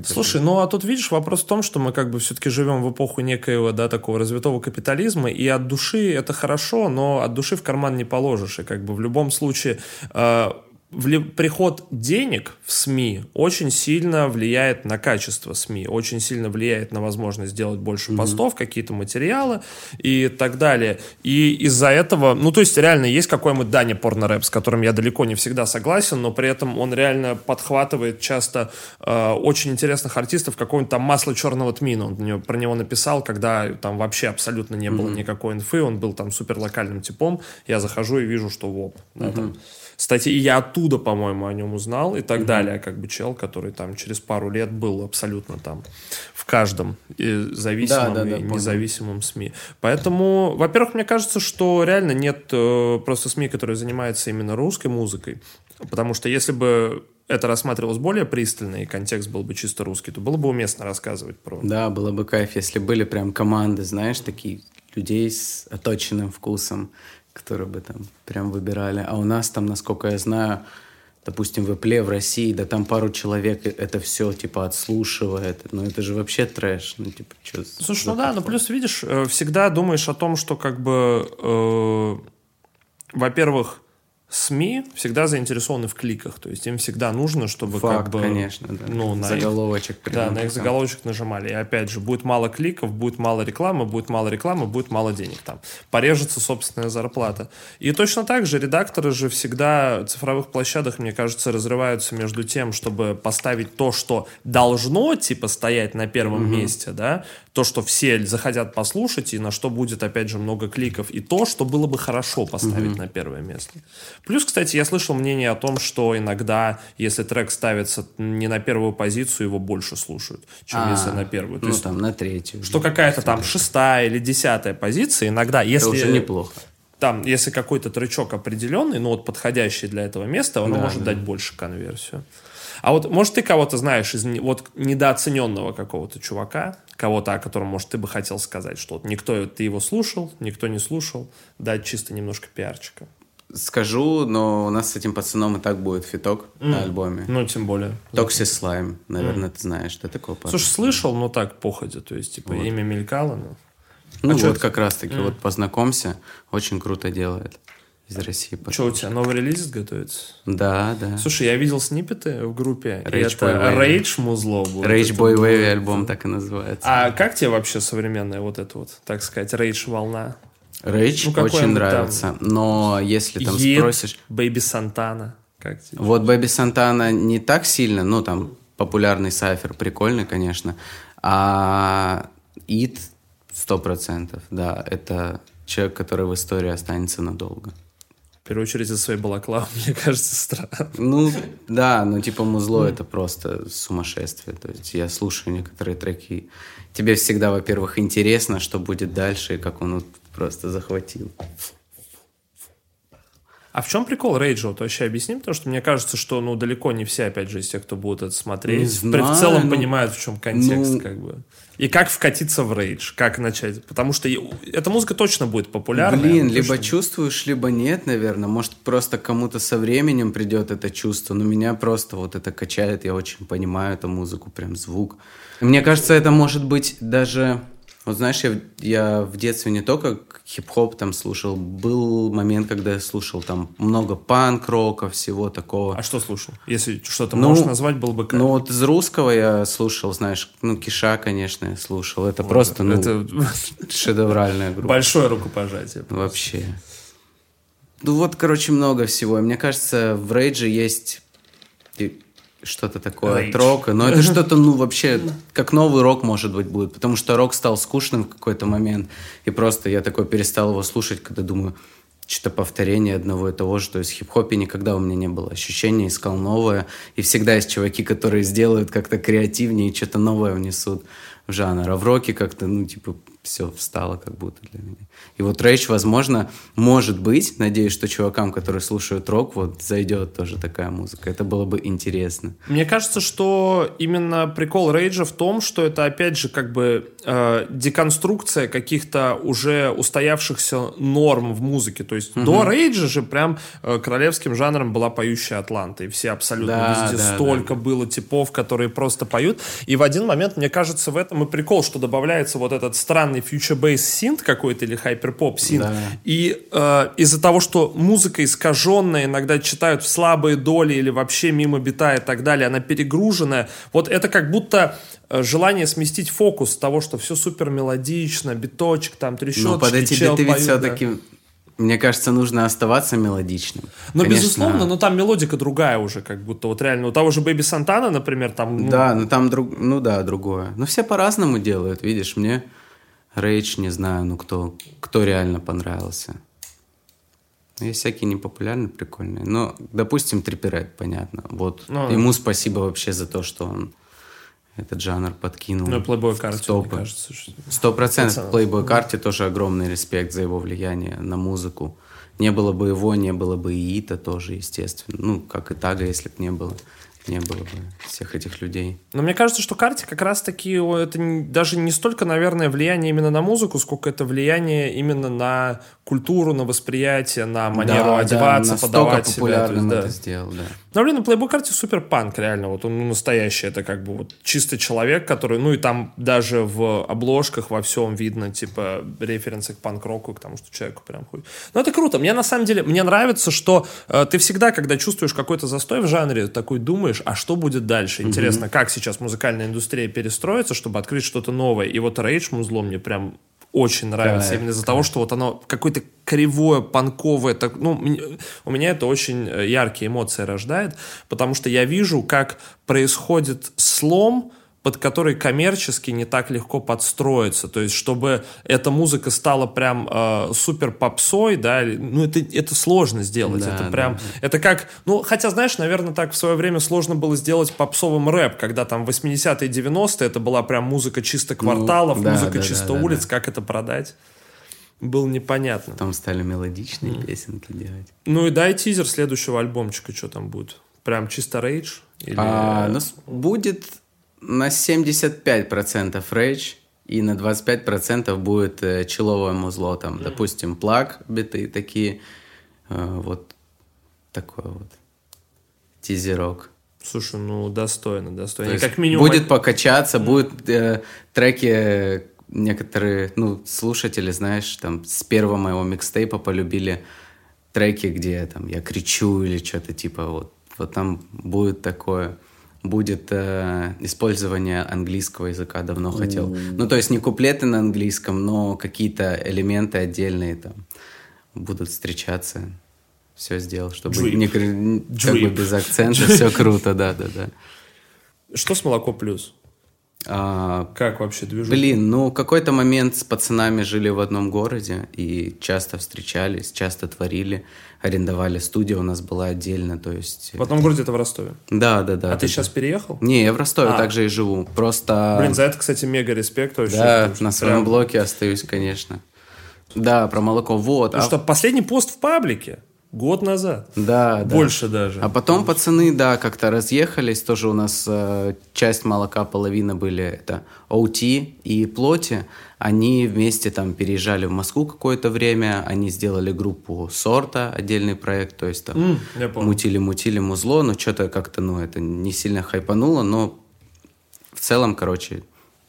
Слушай, ну а тут видишь, вопрос в том, что мы как бы все-таки живем в эпоху некоего, да, такого развитого капитализма, и от души это хорошо, но от души в карман не положишь, и как бы в любом случае э, приход денег в СМИ очень сильно влияет на качество СМИ, очень сильно влияет на возможность сделать больше mm-hmm. постов, какие-то материалы и так далее. И из-за этого, ну, то есть реально есть какой-нибудь Даня Порнорэп, с которым я далеко не всегда согласен, но при этом он реально подхватывает часто э, очень интересных артистов, какого-нибудь там масла черного тмина, он про него написал, когда там вообще абсолютно не было mm-hmm. никакой инфы, он был там супер локальным типом, я захожу и вижу, что воп, да, mm-hmm. там статьи, и я оттуда, по-моему, о нем узнал и так mm-hmm. далее, как бы чел, который там через пару лет был абсолютно там в каждом и зависимом да, да, да, и независимом. СМИ. Поэтому, во-первых, мне кажется, что реально нет э, просто СМИ, которые занимаются именно русской музыкой, потому что если бы это рассматривалось более пристально, и контекст был бы чисто русский, то было бы уместно рассказывать про... Да, было бы кайф, если были прям команды, знаешь, такие людей с оточенным вкусом, которые бы там прям выбирали. А у нас там, насколько я знаю, допустим, в Apple в России, да там пару человек это все, типа, отслушивает. Ну, это же вообще трэш. Ну, типа, что Слушай, ну да, ну плюс, видишь, э, всегда думаешь о том, что как бы, э, во-первых, СМИ всегда заинтересованы в кликах, то есть им всегда нужно, чтобы Факт, как бы... конечно, да. Ну, на заголовочек. Их, да, на их заголовочек нажимали. И опять же, будет мало кликов, будет мало рекламы, будет мало рекламы, будет мало денег там. Порежется собственная зарплата. И точно так же редакторы же всегда цифровых площадок, мне кажется, разрываются между тем, чтобы поставить то, что должно, типа, стоять на первом угу. месте, да, то, что все захотят послушать, и на что будет, опять же, много кликов, и то, что было бы хорошо поставить угу. на первое место. Плюс, кстати, я слышал мнение о том, что иногда, если трек ставится не на первую позицию, его больше слушают, чем а, если на первую. То ну, есть, там, на третью. Что какая-то там шестая или десятая позиция, иногда, если... Это уже неплохо. Там, если какой-то тречок определенный, ну вот подходящий для этого места, он да, может да. дать больше конверсию. А вот, может, ты кого-то знаешь из вот недооцененного какого-то чувака, кого-то, о котором, может, ты бы хотел сказать, что вот никто, ты его слушал, никто не слушал, дать чисто немножко пиарчика. Скажу, но у нас с этим пацаном и так будет фиток mm. на альбоме. Ну, тем более. Токси Слайм, наверное, mm. ты знаешь, что такое парень. Слушай, слышал, но так, походя, то есть, типа, вот. имя мелькало, но... Ну А вот это? как раз-таки, вот познакомься, очень круто делает из России. Что у тебя, новый релиз готовится? Да, да. Слушай, я видел снипеты в группе, Rage это Boy. Рейдж музло будет. Rage Boy Wave альбом так и называется. А как тебе вообще современная вот эта вот, так сказать, рейдж волна? Рейдж ну, очень там- нравится, но если там Yeat, спросишь... Бэйби Сантана. Как тебе? Вот Бэби Сантана не так сильно, ну там популярный сайфер, прикольный, конечно. А Yeat сто процентов, да, это человек, который в истории останется надолго. В первую очередь за своей балаклавы, [laughs] мне кажется, странно. Ну, да, ну типа музло это просто сумасшествие. То есть я слушаю некоторые треки. Тебе всегда, во-первых, интересно, что будет дальше, и как он просто захватил. А в чем прикол Рейджа? Вот вообще объясни, потому что мне кажется, что ну далеко не все, опять же, из тех, кто будет это смотреть, Не знаю, в целом ну, понимают, в чем контекст, ну- как бы. И как вкатиться в рейдж, как начать. Потому что эта музыка точно будет популярна. Блин, она либо точно- чувствуешь, либо нет, наверное. Может, просто кому-то со временем придет это чувство. Но меня просто вот это качает. Я очень понимаю эту музыку, прям звук. Мне кажется, это может быть даже... Вот знаешь, я, в- я в детстве не только хип-хоп там слушал. Был момент, когда я слушал там много панк-рока, всего такого. А что слушал? Если что-то Ну, можешь назвать, было бы как. Ну вот из русского я слушал, знаешь, ну Киша, конечно, я слушал. Это просто, ну, Это [laughs] шедевральная группа. большое рукопожатие. Вообще. Ну вот, короче, много всего. И мне кажется, в Рейдже есть что-то такое Рейдж. от рока. Но это [laughs] что-то, ну, вообще, как новый рок, может быть, будет. Потому что рок стал скучным в какой-то момент. И просто я такой перестал его слушать, когда думаю, что-то повторение одного и того же. То есть в хип-хопе никогда у меня не было ощущения, искал новое. И всегда есть чуваки, которые сделают как-то креативнее и что-то новое внесут в жанр. А в роке как-то, ну, типа, все встало как будто для меня. И вот Рейдж, возможно, может быть, надеюсь, что чувакам, которые слушают рок, вот зайдет тоже такая музыка. Это было бы интересно. Мне кажется, что именно прикол Рейджа в том, что это, опять же, как бы э, деконструкция каких-то уже устоявшихся норм в музыке. То есть до Рейджа же прям э, королевским жанром была поющая Атланта. И все абсолютно Да, везде да, столько было типов, которые просто поют. И в один момент, мне кажется, в этом и прикол, что добавляется вот этот странный future bass synth какой-то или hyperpop synth. Да. И э, из-за того, что музыка искаженная, иногда читают в слабые доли или вообще мимо бита и так далее, она перегруженная, вот это как будто э, желание сместить фокус того, что все супер мелодично, биточек, там, трещоточки, Но под эти чел биты ведь да. все-таки, мне кажется, нужно оставаться мелодичным. Ну, Конечно, безусловно, но там мелодика другая уже, как будто вот реально. У того же Бэби Сантана, например, там... ну, Да, ну там друг, ну да, другое. Но все по-разному делают, видишь, мне Рейдж, не знаю, ну кто, кто реально понравился. Ну, Есть всякие непопулярные, прикольные. Но, допустим, Трипперет, понятно. Вот Ну, ему спасибо вообще за то, что он этот жанр подкинул. Ну, Playboy Carti, мне кажется. Сто процентов. Playboy Карте тоже огромный респект за его влияние на музыку. Не было бы его, не было бы и Ита тоже, естественно. Ну, как и Тага, если бы не было. Не было бы всех этих людей. Но мне кажется, что карте как раз-таки это даже не столько, наверное, влияние именно на музыку, сколько это влияние именно на культуру, на восприятие, на манеру Да, да, одеваться, настолько подавать себя. то есть, да. это сделал, да. Но, блин, на Playboy карте супер панк, реально. Вот он ну, настоящий. Это как бы вот чистый человек, который... Ну, и там даже в обложках во всем видно, типа, референсы к панк-року, к тому, что человеку прям хуй. Ну, это круто. Мне, на самом деле, мне нравится, что э, ты всегда, когда чувствуешь какой-то застой в жанре, такой думаешь, а что будет дальше? Интересно, как сейчас музыкальная индустрия перестроится, чтобы открыть что-то новое. И вот Рейдж музло мне прям очень нравится. Кайф, Именно из-за того, что вот оно какое-то кривое, панковое. Так, ну, у меня это очень э, яркие эмоции рождает, потому что я вижу, как происходит слом, под который коммерчески не так легко подстроиться. То есть, чтобы эта музыка стала прям э, супер попсой, да, ну, это, это сложно сделать. Да, это да, прям, это как, ну, хотя, знаешь, наверное, так в свое время сложно было сделать попсовым рэп, когда там 80-е, 90-е это была прям музыка чисто кварталов, Ну, да, музыка да, чисто да, да, улиц, да. как это продать? Было непонятно. Там стали мелодичные песенки делать. Ну и дай тизер следующего альбомчика, что там будет. Прям чисто рейдж? Или... А, ну, с- будет на 75% рейдж, и на 25% будет э, человое музло. Там, допустим, плаг биты такие. э, вот такой вот тизерок. Слушай, ну достойно, То достойно. Как минимум... будет покачаться, будут э, треки некоторые, ну, слушатели, знаешь, там, с первого моего микстейпа полюбили треки, где там я кричу или что-то типа вот, вот там будет такое будет э, использование английского языка, давно хотел. Ну, то есть не куплеты на английском, но какие-то элементы отдельные там будут встречаться. Все сделал, чтобы не как бы без акцента, все круто, да, да, да. Что с молоко плюс? А, Как вообще движу? Блин, ну какой-то момент с пацанами жили в одном городе и часто встречались, часто творили, арендовали студию у нас была отдельно, то есть... В одном городе это в Ростове. Да, да, да. а ты сейчас переехал? Не, я в Ростове А. также и живу, просто... Блин, за это, кстати, мега респект вообще. да, на своем прям- блоке остаюсь, конечно. Да, про молоко, вот. Потому а- что последний пост в паблике год назад. Да, да. Больше даже. А потом пацаны, да, как-то разъехались. Тоже у нас э, часть молока, половина были это OT и плоти. Они вместе там переезжали в Москву какое-то время. Они сделали группу сорта, отдельный проект. То есть там помню. мутили-мутили музло, но что-то как-то, ну, это не сильно хайпануло, но в целом, короче,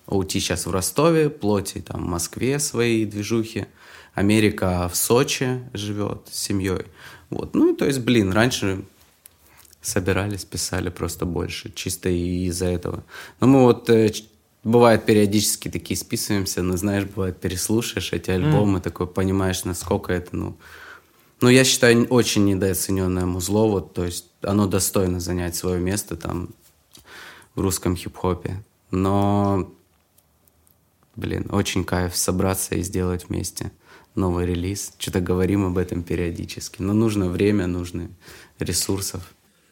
OT сейчас в Ростове, плоти там в Москве свои движухи, Америка в Сочи живет с семьей. Вот, ну, то есть, блин, раньше собирались, писали просто больше, чисто и из-за этого. Но мы вот, э, бывает, периодически такие списываемся, но, знаешь, бывает, переслушаешь эти альбомы, такой понимаешь, насколько это, ну... Ну, я считаю, очень недооцененное музло, вот, то есть оно достойно занять свое место там в русском хип-хопе. Но, блин, очень кайф собраться и сделать вместе новый релиз. Что-то говорим об этом периодически. Но нужно время, нужны ресурсов.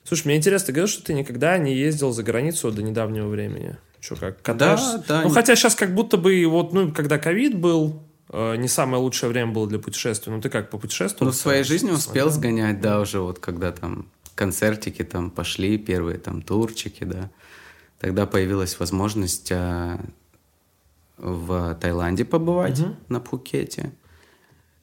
Слушай, мне интересно, ты говорил, что ты никогда не ездил за границу до недавнего времени. Что, как катаешься? да. Ну, хотя сейчас как будто бы, вот, ну, когда ковид был, э, не самое лучшее время было для путешествий. Ну, ты как, попутешествовал? Ну, в своей жизни успел сгонять, да, уже вот когда там концертики там пошли, первые там турчики, да. Тогда появилась возможность а, в Таиланде побывать, Мгм. на Пхукете.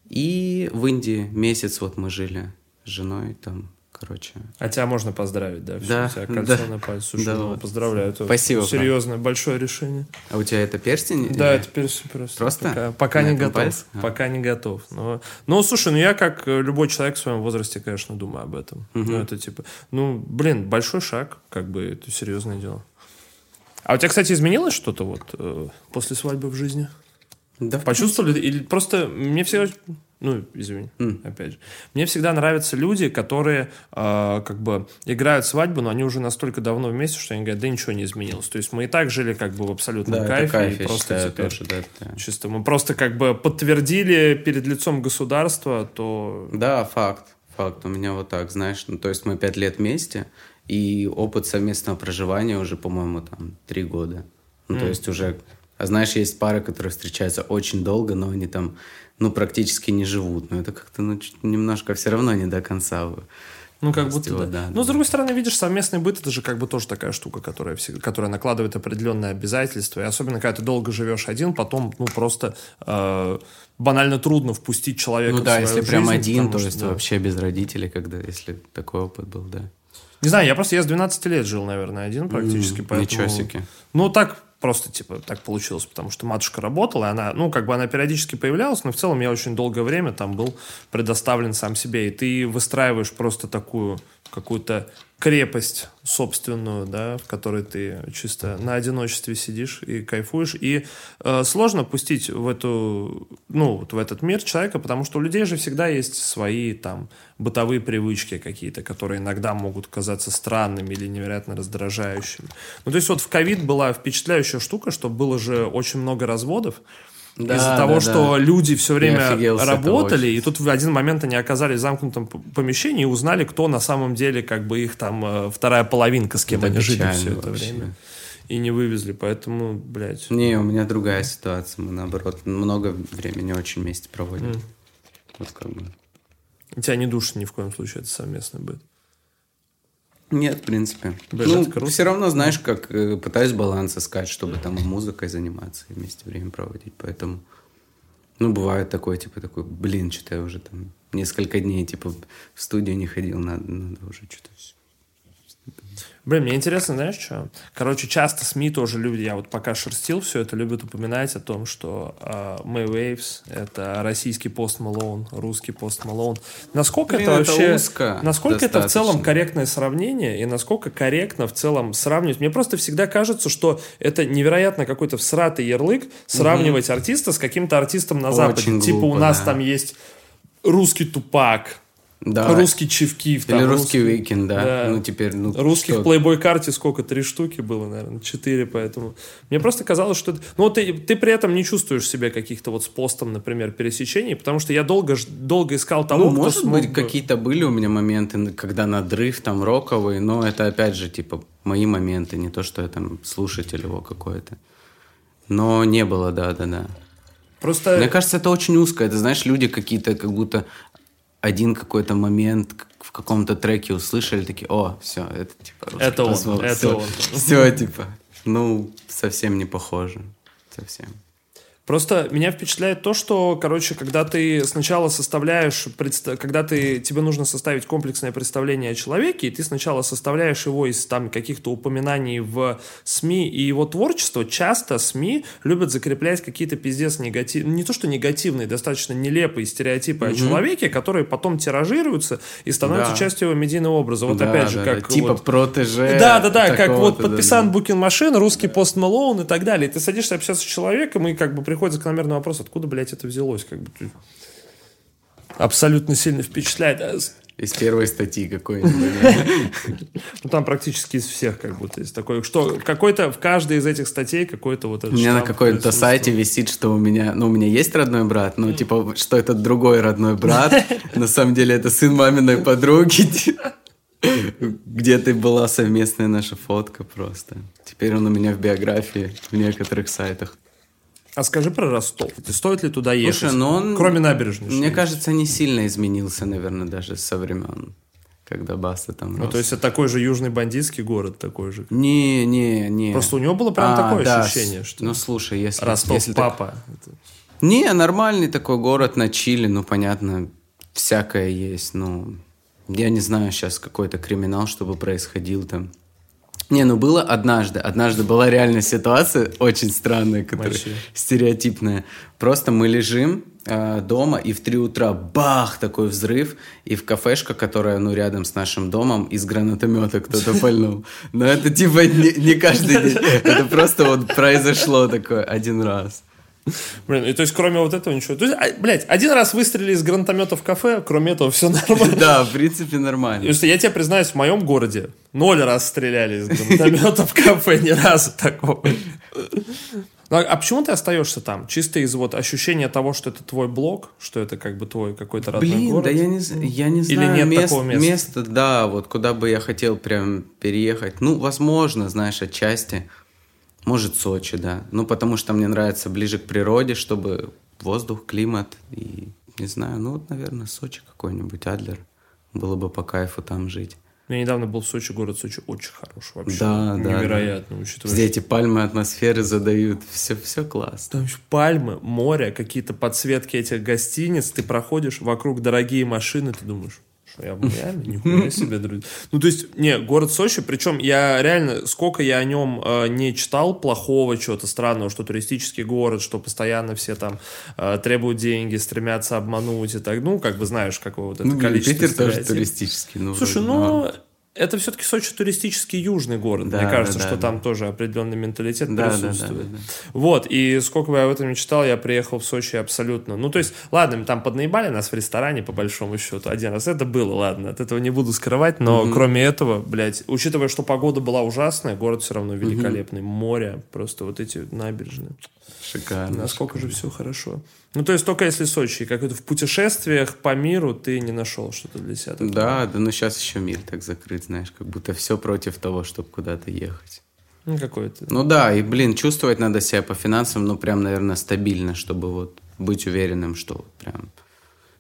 И в Индии месяц вот мы жили с женой там, короче. А тебя можно поздравить, да? Всё, Да, У тебя кольцо да. на пальце. Слушай, Да, ну, вот. поздравляю. Это Спасибо. Серьезное, большое решение. А у тебя это перстень? Да, или- это перс- просто. Просто? Пока, пока На не готов. пальце? А. Пока не готов. Но, ну, слушай, ну я как э, любой человек в своем возрасте, конечно, думаю об этом. Мгм. Ну, это типа, ну, блин, большой шаг, как бы, это серьезное дело. А у тебя, кстати, изменилось что-то вот э, после свадьбы в жизни? Да, Почувствовали? Или просто мне всегда... Ну, извини, М. опять же. Мне всегда нравятся люди, которые э, как бы играют свадьбу, но они уже настолько давно вместе, что они говорят, да ничего не изменилось. То есть мы и так жили как бы в абсолютном Да, кайфе. кайф, и просто считаю, теперь тоже, да, да. Чисто мы просто как бы подтвердили перед лицом государства, то... Да, факт. Факт. У меня вот так, знаешь, ну, то есть мы пять лет вместе, и опыт совместного проживания уже, по-моему, там три года. Ну, то М. есть уже... А знаешь, есть пары, которые встречаются очень долго, но они там, ну, практически не живут. Но это как-то, ну, немножко все равно не до конца. Ну, как будто да. да, Но, с да. другой стороны, видишь, совместный быт — это же как бы тоже такая штука, которая, всегда, которая накладывает определенные обязательства. И особенно, когда ты долго живешь один, потом, ну, просто э, банально трудно впустить человека Ну да, если прям жизнь, один, потому то есть да. вообще без родителей, когда, если такой опыт был, да. Не знаю, я просто, я с 12 лет жил, наверное, один практически, М, поэтому... Ничего себе. Ну, так просто, типа, так получилось, потому что матушка работала, и она, ну, как бы она периодически появлялась, но в целом я очень долгое время там был предоставлен сам себе, и ты выстраиваешь просто такую какую-то крепость собственную, да, в которой ты чисто на одиночестве сидишь и кайфуешь, и э, сложно пустить в эту, ну, вот в этот мир человека, потому что у людей же всегда есть свои там бытовые привычки какие-то, которые иногда могут казаться странными или невероятно раздражающими. Ну, то есть вот в ковид была впечатляющая штука, что было же очень много разводов, Да, из-за да, того, да. что люди все время работали, и тут в один момент они оказались в замкнутом помещении и узнали, кто на самом деле как бы их там э, вторая половинка, с кем Это они жили все это вообще. время. И не вывезли, поэтому, блядь. Не, у меня другая ситуация. Мы, наоборот, много времени очень вместе проводим. М. Вот как бы. Тебя не душит ни в коем случае, это совместный быт. Нет, в принципе. Блин, ну, круто. все равно, знаешь, как э, пытаюсь баланс искать, чтобы там и музыкой заниматься, и вместе время проводить. Поэтому, ну, бывает такое, типа, такой, блин, что-то я уже там несколько дней, типа, в студию не ходил, надо, надо уже что-то... Блин, мне интересно, знаешь что? Короче, часто СМИ тоже люди, я вот пока шерстил все это, любят упоминать о том, что э, May Waves — это российский пост Малоун, русский пост Малоун. Насколько Блин, это это вообще... узко насколько это в целом достаточно. корректное сравнение, и насколько корректно в целом сравнивать? Мне просто всегда кажется, что это невероятно какой-то всратый ярлык сравнивать артиста с каким-то артистом на Западе. Очень типа у глупо, нас да. там есть русский Тупак, Да. русский Чивкив, там, Или русский уикенд, да. Да. Ну, теперь, ну, Русских что? в Playboy карте сколько? Три штуки было, наверное, четыре, поэтому... Мне просто казалось, что... Ну, ты, ты при этом не чувствуешь себя каких-то вот с постом, например, пересечений, потому что я долго, долго искал того, Ну, кто может смог быть, бы- какие-то были у меня моменты, когда надрыв там роковый, но это опять же, типа, мои моменты, не то, что я там слушатель его какой-то. Но не было, да-да-да. Просто... Мне кажется, это очень узко. Это, знаешь, люди какие-то, как будто один какой-то момент в каком-то треке услышали, такие, о, все, это типа русский Это он, это всё, он. Все, типа, ну, совсем не похоже. Совсем. Просто меня впечатляет то, что, короче, когда ты сначала составляешь, предста- когда ты, тебе нужно составить комплексное представление о человеке, и ты сначала составляешь его из там каких-то упоминаний в СМИ и его творчество, часто СМИ любят закреплять какие-то пиздец негативные, не то что негативные, достаточно нелепые стереотипы о человеке, которые потом тиражируются и становятся Да. частью его медийного образа. Вот Да, опять же, да, да. как Типа вот- протеже. да, да, да, как вот такого-то, да, подписан да. Букин Машин, русский пост Малоун и так далее. И ты садишься общаться с человеком, и как бы приходит закономерный вопрос, откуда, блядь, это взялось, как бы ты- абсолютно сильно впечатляет. Из первой статьи какой-нибудь. [laughs] Ну, там практически из всех как будто есть такое, что какой-то, в каждой из этих статей какой-то вот этот У меня на какой-то сайте висит, что у меня, ну, у меня есть родной брат, но типа, что это другой родной брат. [laughs] На самом деле это сын маминой подруги. Где-то была совместная наша фотка просто. Теперь он у меня в биографии в некоторых сайтах. А скажи про Ростов. Стоит ли туда ехать? Слушай, ну он... Кроме набережной. Мне кажется, не сильно изменился, наверное, даже со времен, когда Баста там Ну, рос. то есть это такой же южный бандитский город такой же. Не, не, не. Просто у него было прям А, такое да, ощущение, что Ну, слушай, если... Ростов если так- папа. Это- Не, нормальный такой город на Чили, ну, понятно, всякое есть, ну... Я не знаю сейчас какой-то криминал, чтобы происходил там. Не, ну было однажды. Однажды была реально ситуация очень странная, которая Вообще. стереотипная. Просто мы лежим э, дома, и в 3 утра бах, такой взрыв, и в кафешка, которая, ну, рядом с нашим домом, из гранатомета кто-то [laughs] пальнул. Но это типа не, не каждый день. Это просто вот произошло такое один раз. Блин, и то есть кроме вот этого ничего. То есть, а, блядь, один раз выстрелили из гранатомета в кафе, кроме этого все нормально. Да, в принципе, нормально. Что я тебе признаюсь, в моем городе ноль раз стреляли из гранатомета в кафе, ни разу такого. Ну, а почему ты остаешься там? Чисто из вот ощущения того, что это твой блог, что это как бы твой какой-то родной Блин, город? да я не, я не Или знаю. нет мест- такого места? места, да, вот куда бы я хотел прям переехать. Ну, возможно, знаешь, отчасти. Может, Сочи, да. Ну, потому что мне нравится ближе к природе, чтобы воздух, климат и, не знаю, ну, вот, наверное, Сочи какой-нибудь, Адлер. Было бы по кайфу там жить. Я недавно был в Сочи, город Сочи очень хороший вообще. Да, да, Невероятно, учитывая, Где эти пальмы атмосферы задают. Все, все классно. Там еще пальмы, море, какие-то подсветки этих гостиниц, ты проходишь, вокруг дорогие машины, ты думаешь, что я Майами? [laughs] Нихуя себе, друзья. Ну, то есть, не, город Сочи, причем я реально, сколько я о нем э, не читал плохого, чего-то странного, что туристический город, что постоянно все там э, требуют деньги, стремятся обмануть и так, ну, как бы знаешь, какое вот это Ну, количество Питер тоже туристический. Ну, Слушай, ну, но- это все-таки Сочи туристический южный город. Да, Мне кажется, да, да, что да. там тоже определенный менталитет Да, да, да, присутствует. да, да. Вот, и сколько бы я об этом не читал, я приехал в Сочи абсолютно. Ну, то есть, ладно, там поднаебали нас в ресторане, по большому счету, один раз. Это было, ладно, от этого не буду скрывать, но кроме этого, блядь, учитывая, что погода была ужасная, город все равно великолепный. Море, просто вот эти набережные. Шикарно. Насколько же все хорошо. Ну, то есть, только если Сочи, как это в путешествиях по миру ты не нашел что-то для себя. такое. Да, да, но сейчас еще мир так закрыт, знаешь, как будто все против того, чтобы куда-то ехать. Ну, какой-то. Ну да, и, блин, чувствовать надо себя по финансам, ну, прям, наверное, стабильно, чтобы вот быть уверенным, что вот прям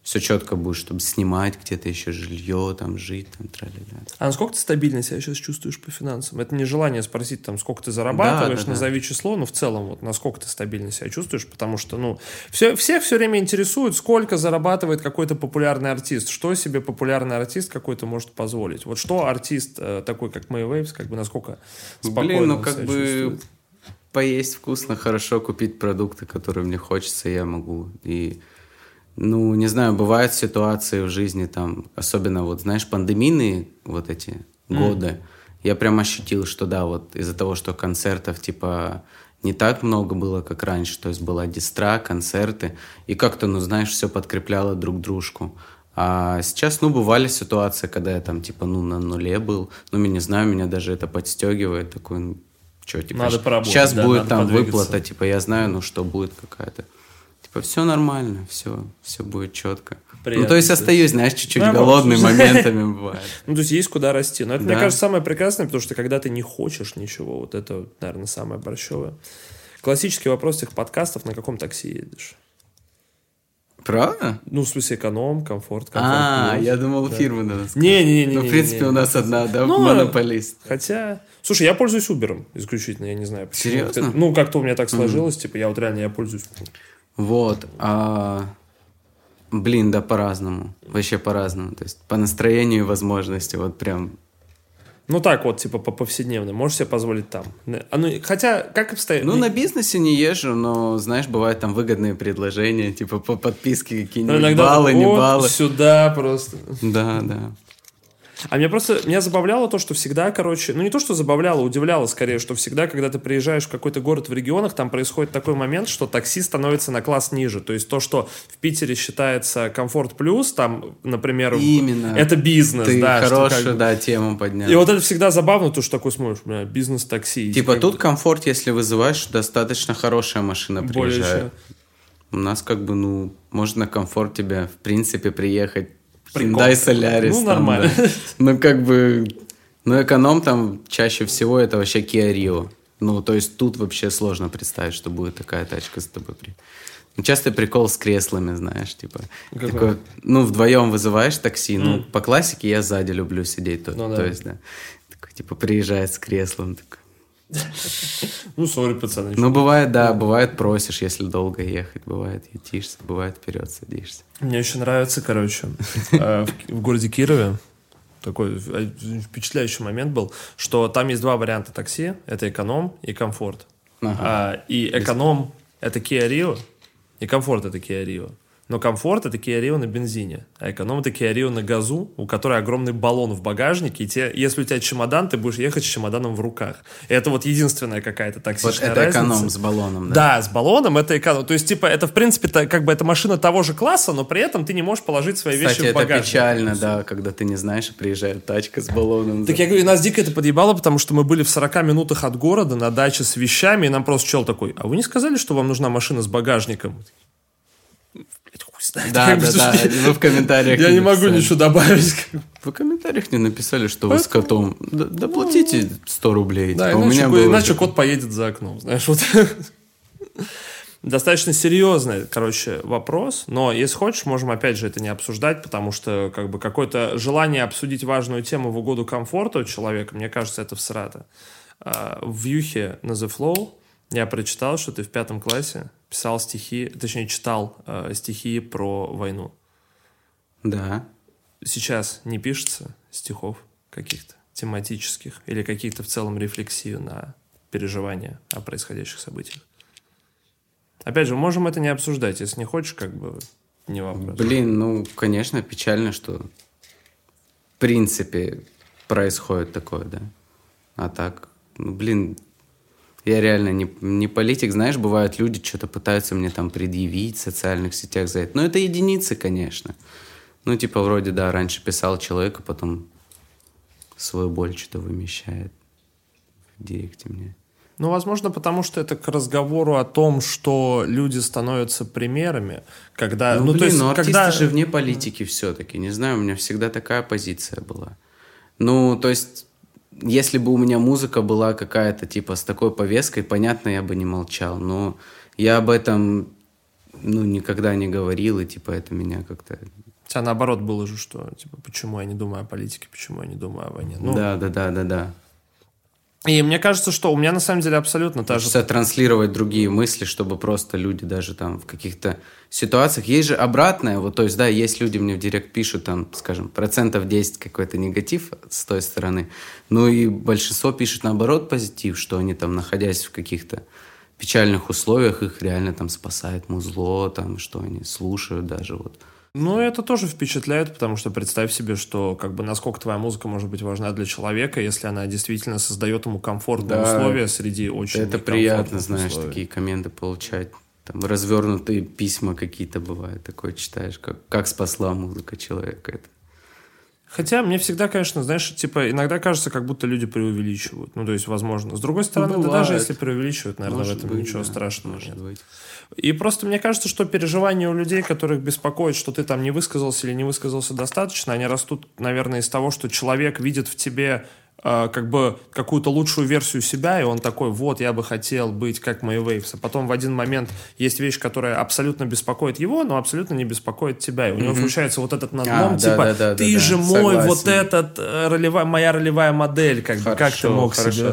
все четко будет, чтобы снимать где-то еще жилье, там жить, там тра-ля-ля. А насколько ты стабильно себя сейчас чувствуешь по финансам? Это не желание спросить, там, сколько ты зарабатываешь, Да, да, да. назови число, но в целом, вот, насколько ты стабильно себя чувствуешь, потому что, ну, все, все все время интересуют, сколько зарабатывает какой-то популярный артист, что себе популярный артист какой-то может позволить. Вот что артист э, такой, как Мэй Waves, как бы насколько спокойно Блин, ну как бы чувствует? поесть вкусно, хорошо, купить продукты, которые мне хочется, я могу. И, ну, не знаю, бывают ситуации в жизни, там, особенно вот, знаешь, пандемийные вот эти годы, я прям ощутил, что да, вот из-за того, что концертов, типа, не так много было, как раньше, то есть была дистра, концерты, и как-то, ну, знаешь, все подкрепляло друг дружку. А сейчас, ну, бывали ситуации, когда я там, типа, ну, на нуле был, ну, я не знаю, меня даже это подстегивает, такой, ну, что, типа, Надо поработать, сейчас да, будет там подвигаться. выплата, типа, я знаю, ну, что будет какая-то. Типа, все нормально, все, все будет четко. ну, Приятно то есть остаюсь, знаешь, чуть-чуть Да, голодный моментами бывает. [laughs] Ну, то есть есть куда расти. Но это, мне Да. кажется, самое прекрасное, потому что когда ты не хочешь ничего, вот это, наверное, самое борщевое. Классический вопрос этих подкастов, на каком такси едешь? Правда? Ну, в смысле, эконом, комфорт, комфорт. А, я думал, фирмы надо сказать. Не-не-не. Ну, в принципе, у нас одна, да, Ну, монополист. Хотя... Слушай, я пользуюсь Uber исключительно, я не знаю почему. Серьезно? Ну, как-то у меня так сложилось, типа, я вот реально, я пользуюсь... Вот. а, Блин, да, по-разному. Вообще по-разному. То есть по настроению и возможности. Вот прям Ну, так вот, типа, по повседневно. Можешь себе позволить там. А, ну, хотя, как обстоит... Ну, на бизнесе не езжу, но, знаешь, бывают там выгодные предложения, типа по подписке Ну, какие-нибудь иногда баллы, так, не вот баллы. сюда просто. Да, да. А меня просто, меня забавляло то, что всегда, короче, ну не то, что забавляло, удивляло скорее, что всегда, когда ты приезжаешь в какой-то город в регионах, там происходит такой момент, что такси становится на класс ниже. То есть то, что в Питере считается комфорт плюс, там, например, Именно. это бизнес, Ты да. что хорошую, как да, тему поднял. И вот это всегда забавно, то, что такой смотришь, бля, бизнес-такси. Типа Как тут комфорт, если вызываешь, достаточно хорошая машина более приезжает. чем. У нас как бы, ну, можно комфорт тебе, в принципе, приехать. Прикол. Hyundai Solaris. Ну, там, нормально. да. Ну, как бы... Ну, эконом там чаще всего это вообще Kia Rio. Ну, то есть тут вообще сложно представить, что будет такая тачка с тобой. при- Ну, часто прикол с креслами, знаешь, типа. Какой? такой, ну, вдвоем вызываешь такси. Ну, по классике я сзади люблю сидеть. То, Ну, да. то есть, да. Такой, типа, приезжает с креслом. Такой. Ну, сори, пацаны. Ну, бывает, да, бывает просишь, если долго ехать, бывает ютишься, бывает вперед садишься. Мне еще нравится, короче, э, в городе Кирове такой э, впечатляющий момент был, что там есть два варианта такси. Это эконом и комфорт. А, И эконом — это Kia Rio, и комфорт — это Kia Rio. Но комфорт — это Kia Rio на бензине, а эконом — это Kia Rio на газу, у которой огромный баллон в багажнике, и те, если у тебя чемодан, ты будешь ехать с чемоданом в руках. И это вот единственная какая-то Вот токсичная это разница. эконом с баллоном, да? Да, с баллоном это эконом. То есть, типа, это, в принципе, та- как бы это машина того же класса, но при этом ты не можешь положить свои Кстати, вещи в это багажник. печально, да, когда ты не знаешь, и приезжает тачка с баллоном. Так я говорю, нас дико это подъебало, потому что мы были в 40 минутах от города на даче с вещами, и нам просто чел такой, а вы не сказали, что вам нужна машина с багажником? Знает. Да, да, да, вы в комментариях Я не могу ничего добавить. Вы в комментариях не написали, что вы с котом. Доплатите 100 рублей. Да, Типа, у иначе, кот поедет за окном, знаешь, вот. Достаточно серьезный, короче, вопрос, но если хочешь, можем опять же это не обсуждать, потому что как бы какое-то желание обсудить важную тему в угоду комфорту человека, мне кажется, это всрато. А, В Юхе на The Flow я прочитал, что ты в пятом классе писал стихи, точнее читал э, стихи про войну. Да. Сейчас не пишется стихов каких-то тематических или каких-то в целом рефлексию на переживания о происходящих событиях. Опять же, можем это не обсуждать, если не хочешь, как бы не вопрос. Блин, ну, конечно, печально, что в принципе происходит такое, да. А так, ну, блин, я реально не, не политик. Знаешь, бывают люди, что-то пытаются мне там предъявить в социальных сетях за это. Но это единицы, конечно. Ну, типа, вроде, да, раньше писал человек, а потом свою боль что-то вымещает в директе мне. Ну, возможно, потому что это к разговору о том, что люди становятся примерами, когда... Ну, Ну, блин, то есть, ну артисты когда... же вне политики все-таки. Не знаю, у меня всегда такая позиция была. Ну, то есть, если бы у меня музыка была какая-то, типа, с такой повесткой, понятно, я бы не молчал. Но я об этом ну, никогда не говорил, и, типа, это меня как-то... Тебя наоборот было же, что, типа, почему я не думаю о политике, почему я не думаю о войне. Ну, да, да, да, да, да. И мне кажется, что у меня на самом деле абсолютно та же... Хочется транслировать другие мысли, чтобы просто люди даже там в каких-то ситуациях... Есть же обратное, вот, то есть, да, есть люди мне в директ пишут, там, скажем, процентов 10 какой-то негатив с той стороны, ну и большинство пишет наоборот позитив, что они там, находясь в каких-то печальных условиях, их реально там спасает музло, там, что они слушают даже, вот. Ну, это тоже впечатляет, потому что представь себе, что как бы насколько твоя музыка может быть важна для человека, если она действительно создает ему комфортные да, условия среди очень Это приятно, знаешь, условий. такие комменты получать. Там развернутые письма какие-то бывают. Такое читаешь, как, как спасла музыка человека. Это Хотя мне всегда, конечно, знаешь, типа, иногда кажется, как будто люди преувеличивают. Ну, то есть, возможно. С другой стороны, ну, да даже если преувеличивают, наверное, может в этом быть, ничего да, страшного может нет. Быть. И просто мне кажется, что переживания у людей, которых беспокоит, что ты там не высказался или не высказался достаточно, они растут, наверное, из того, что человек видит в тебе как бы какую-то лучшую версию себя, и он такой, вот, я бы хотел быть как мои Waves. А потом в один момент есть вещь, которая абсолютно беспокоит его, но абсолютно не беспокоит тебя. И у него mm-hmm. случается вот этот надлом, а, типа, да, да, да, ты да, же да, мой согласен. вот этот, э, ролевая, моя ролевая модель, как хорошо, как ты мог хорошо. себе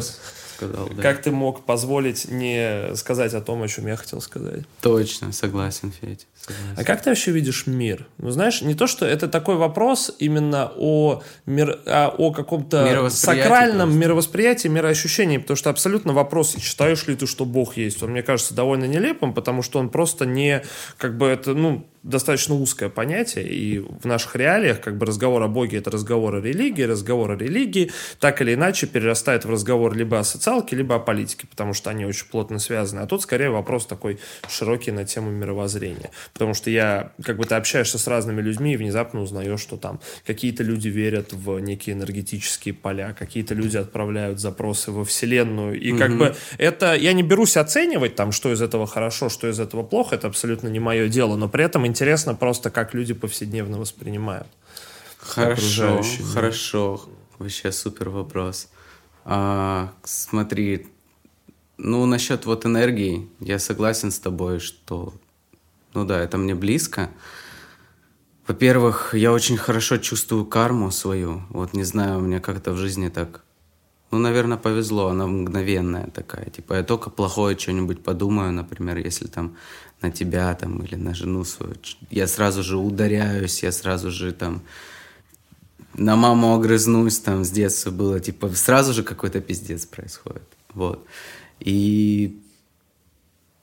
сказал, да. Как ты мог позволить не сказать о том, о чем я хотел сказать? Точно, согласен, Федь. Согласен. А как ты вообще видишь мир? Ну, знаешь, не то, что это такой вопрос именно о, мир, а, о каком-то сакральном просто. мировосприятии, мироощущении, потому что абсолютно вопрос, считаешь ли ты, что Бог есть, он, мне кажется, довольно нелепым, потому что он просто не, как бы это, ну, достаточно узкое понятие, и в наших реалиях как бы разговор о Боге — это разговор о религии, разговор о религии так или иначе перерастает в разговор либо о социалке, либо о политике, потому что они очень плотно связаны. А тут скорее вопрос такой широкий на тему мировоззрения. Потому что я, как бы ты общаешься с разными людьми и внезапно узнаешь, что там какие-то люди верят в некие энергетические поля, какие-то люди отправляют запросы во Вселенную. И mm-hmm. как бы это... Я не берусь оценивать там, что из этого хорошо, что из этого плохо, это абсолютно не мое дело, но при этом интересно просто, как люди повседневно воспринимают. Хорошо, хорошо. Вообще супер вопрос. А, смотри, ну, насчет вот энергии, я согласен с тобой, что, ну да, это мне близко. Во-первых, я очень хорошо чувствую карму свою. Вот не знаю, у меня как-то в жизни так, ну, наверное, повезло, она мгновенная такая. Типа я только плохое что-нибудь подумаю, например, если там на тебя там или на жену свою. Я сразу же ударяюсь, я сразу же там на маму огрызнусь, там с детства было, типа, сразу же какой-то пиздец происходит. Вот. И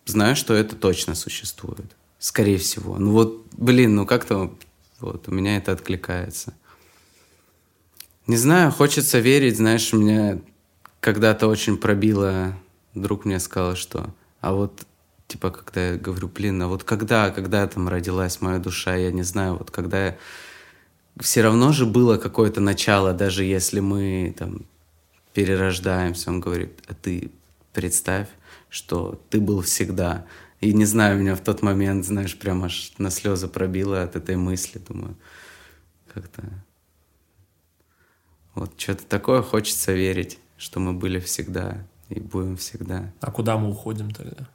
знаю, что это точно существует. Скорее всего. Ну вот, блин, ну как-то вот у меня это откликается. Не знаю, хочется верить, знаешь, меня когда-то очень пробило, друг мне сказал, что а вот типа, когда я говорю, блин, а вот когда, когда там родилась моя душа, я не знаю, вот когда я... Все равно же было какое-то начало, даже если мы там перерождаемся, он говорит, а ты представь, что ты был всегда. И не знаю, меня в тот момент, знаешь, прям аж на слезы пробило от этой мысли, думаю, как-то... Вот что-то такое хочется верить, что мы были всегда и будем всегда. А куда мы уходим тогда?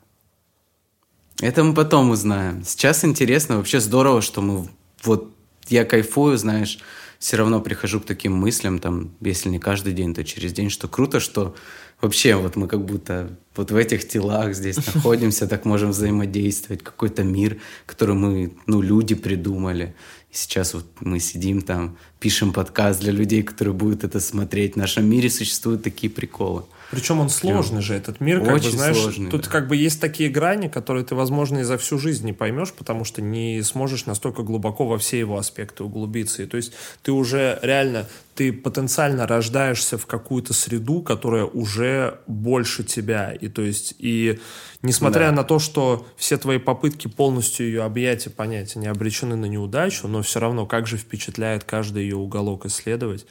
Это мы потом узнаем. Сейчас интересно, вообще здорово, что мы... Вот я кайфую, знаешь, все равно прихожу к таким мыслям, там, если не каждый день, то через день, что круто, что вообще вот мы как будто вот в этих телах здесь [laughs] находимся, так можем взаимодействовать, какой-то мир, который мы, ну, люди придумали. И сейчас вот мы сидим там, пишем подкаст для людей, которые будут это смотреть. В нашем мире существуют такие приколы. Причем он сложный же, этот мир, как Очень бы, знаешь, сложный, тут да. как бы есть такие грани, которые ты, возможно, и за всю жизнь не поймешь, потому что не сможешь настолько глубоко во все его аспекты углубиться. И то есть ты уже реально, ты потенциально рождаешься в какую-то среду, которая уже больше тебя. И то есть, и несмотря да. на то, что все твои попытки полностью ее объять и понять, они обречены на неудачу, но все равно как же впечатляет каждый ее уголок исследовать.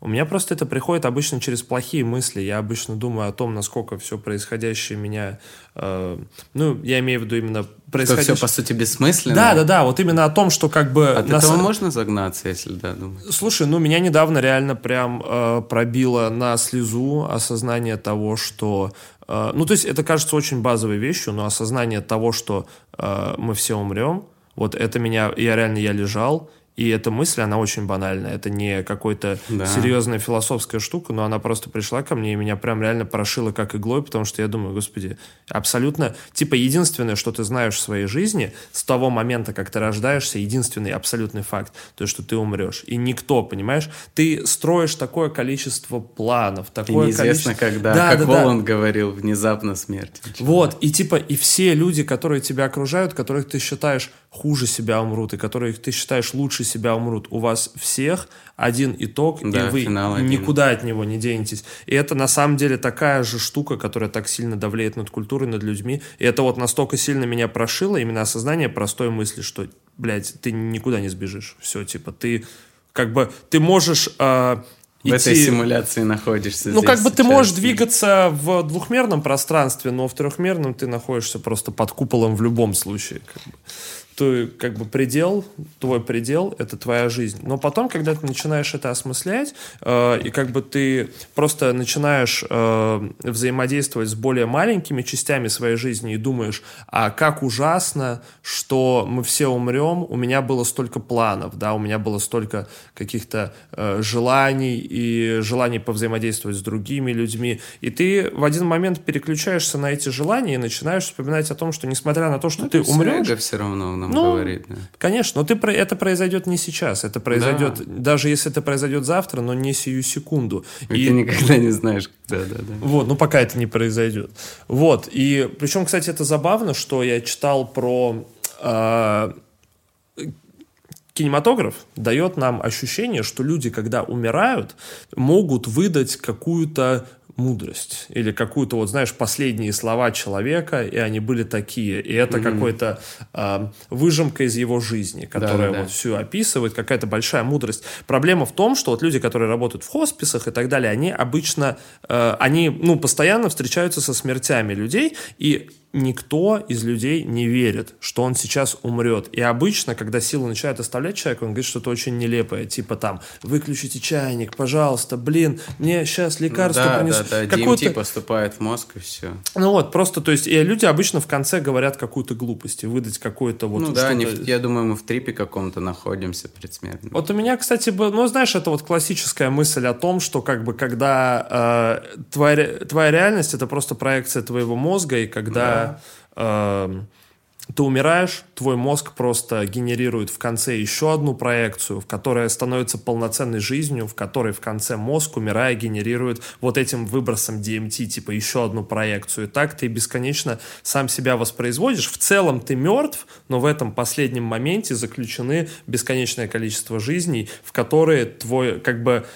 У меня просто это приходит обычно через плохие мысли. Я обычно думаю о том, насколько все происходящее меня... Э, ну, я имею в виду именно происходящее... Что все, по сути, бессмысленно? Да, да, да. Вот именно о том, что как бы... От нас... этого можно загнаться, если да, думаешь? Слушай, ну, меня недавно реально прям э, пробило на слезу осознание того, что Э, ну, то есть это кажется очень базовой вещью, но осознание того, что э, мы все умрем, вот это меня, я реально, я лежал, и эта мысль, она очень банальная. Это не какой-то да. серьезная философская штука, но она просто пришла ко мне и меня прям реально прошила как иглой, потому что я думаю, господи, абсолютно... Типа единственное, что ты знаешь в своей жизни, с того момента, как ты рождаешься, единственный абсолютный факт, то, что ты умрешь. И никто, понимаешь? Ты строишь такое количество планов, такое и неизвестно, количество... когда, да, как да, Воланд да. говорил, внезапно смерть. Вот, и типа, и все люди, которые тебя окружают, которых ты считаешь хуже себя умрут, и которые ты считаешь лучше себя умрут. У вас всех один итог, да, и вы никуда один. от него не денетесь. И это на самом деле такая же штука, которая так сильно давлеет над культурой, над людьми. И это вот настолько сильно меня прошило, именно осознание простой мысли, что, блядь, ты никуда не сбежишь. Все, типа, ты как бы, ты можешь... Э, в идти... этой симуляции находишься. Ну, как бы ты можешь двигаться в двухмерном пространстве, но в трехмерном ты находишься просто под куполом в любом случае. Как бы ты как бы предел, твой предел — это твоя жизнь. Но потом, когда ты начинаешь это осмыслять, э, и как бы ты просто начинаешь э, взаимодействовать с более маленькими частями своей жизни и думаешь, а как ужасно, что мы все умрем, у меня было столько планов, да, у меня было столько каких-то э, желаний и желаний повзаимодействовать с другими людьми, и ты в один момент переключаешься на эти желания и начинаешь вспоминать о том, что несмотря на то, что ну, ты умрешь... все равно нам ну, говорит. Да. Конечно, но ты, это произойдет не сейчас. Это произойдет, да. даже если это произойдет завтра, но не сию секунду. И, и ты никогда не знаешь, да, да, да. Вот, ну пока это не произойдет. Вот, и причем, кстати, это забавно, что я читал про... Э, кинематограф дает нам ощущение, что люди, когда умирают, могут выдать какую-то мудрость или какую-то, вот знаешь, последние слова человека, и они были такие. И это mm-hmm. какой-то э, выжимка из его жизни, которая да, да, вот всю описывает, какая-то большая мудрость. Проблема в том, что вот люди, которые работают в хосписах и так далее, они обычно, э, они, ну, постоянно встречаются со смертями людей, и никто из людей не верит, что он сейчас умрет. И обычно, когда силы начинают оставлять человека, он говорит что-то очень нелепое, типа там, выключите чайник, пожалуйста, блин, мне сейчас лекарство да, принесут. Да, да, DMT поступает в мозг и все. Ну вот, просто, то есть, и люди обычно в конце говорят какую-то глупость, и выдать какое-то вот Ну да, не, я думаю, мы в трипе каком-то находимся предсмертном. Вот у меня, кстати, ну знаешь, это вот классическая мысль о том, что как бы когда э, твоя, твоя реальность это просто проекция твоего мозга, и когда э, ты умираешь, твой мозг просто генерирует в конце еще одну проекцию, в которая становится полноценной жизнью, в которой в конце мозг, умирая, генерирует вот этим выбросом DMT, типа еще одну проекцию. И так ты бесконечно сам себя воспроизводишь. В целом ты мертв, но в этом последнем моменте заключены бесконечное количество жизней, в которые твой, как бы,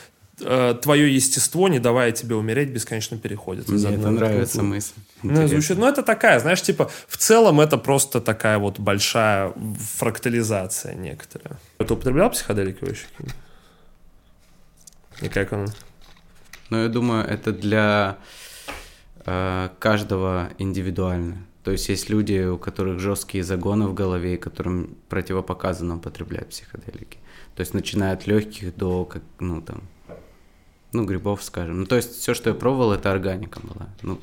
э, твое естество, не давая тебе умереть, бесконечно переходит. Мне это нравится мысль. Ну, звучит, ну, это такая, знаешь, типа, в целом это просто такая вот большая фрактализация некоторая. Ты употреблял психоделики вообще? И как он? Ну, я думаю, это для э, каждого индивидуально. То есть есть люди, у которых жесткие загоны в голове, которым противопоказано употреблять психоделики. То есть начиная от легких до, как, ну, там, ну, грибов, скажем. Ну, то есть все, что я пробовал, это органика была. Ну,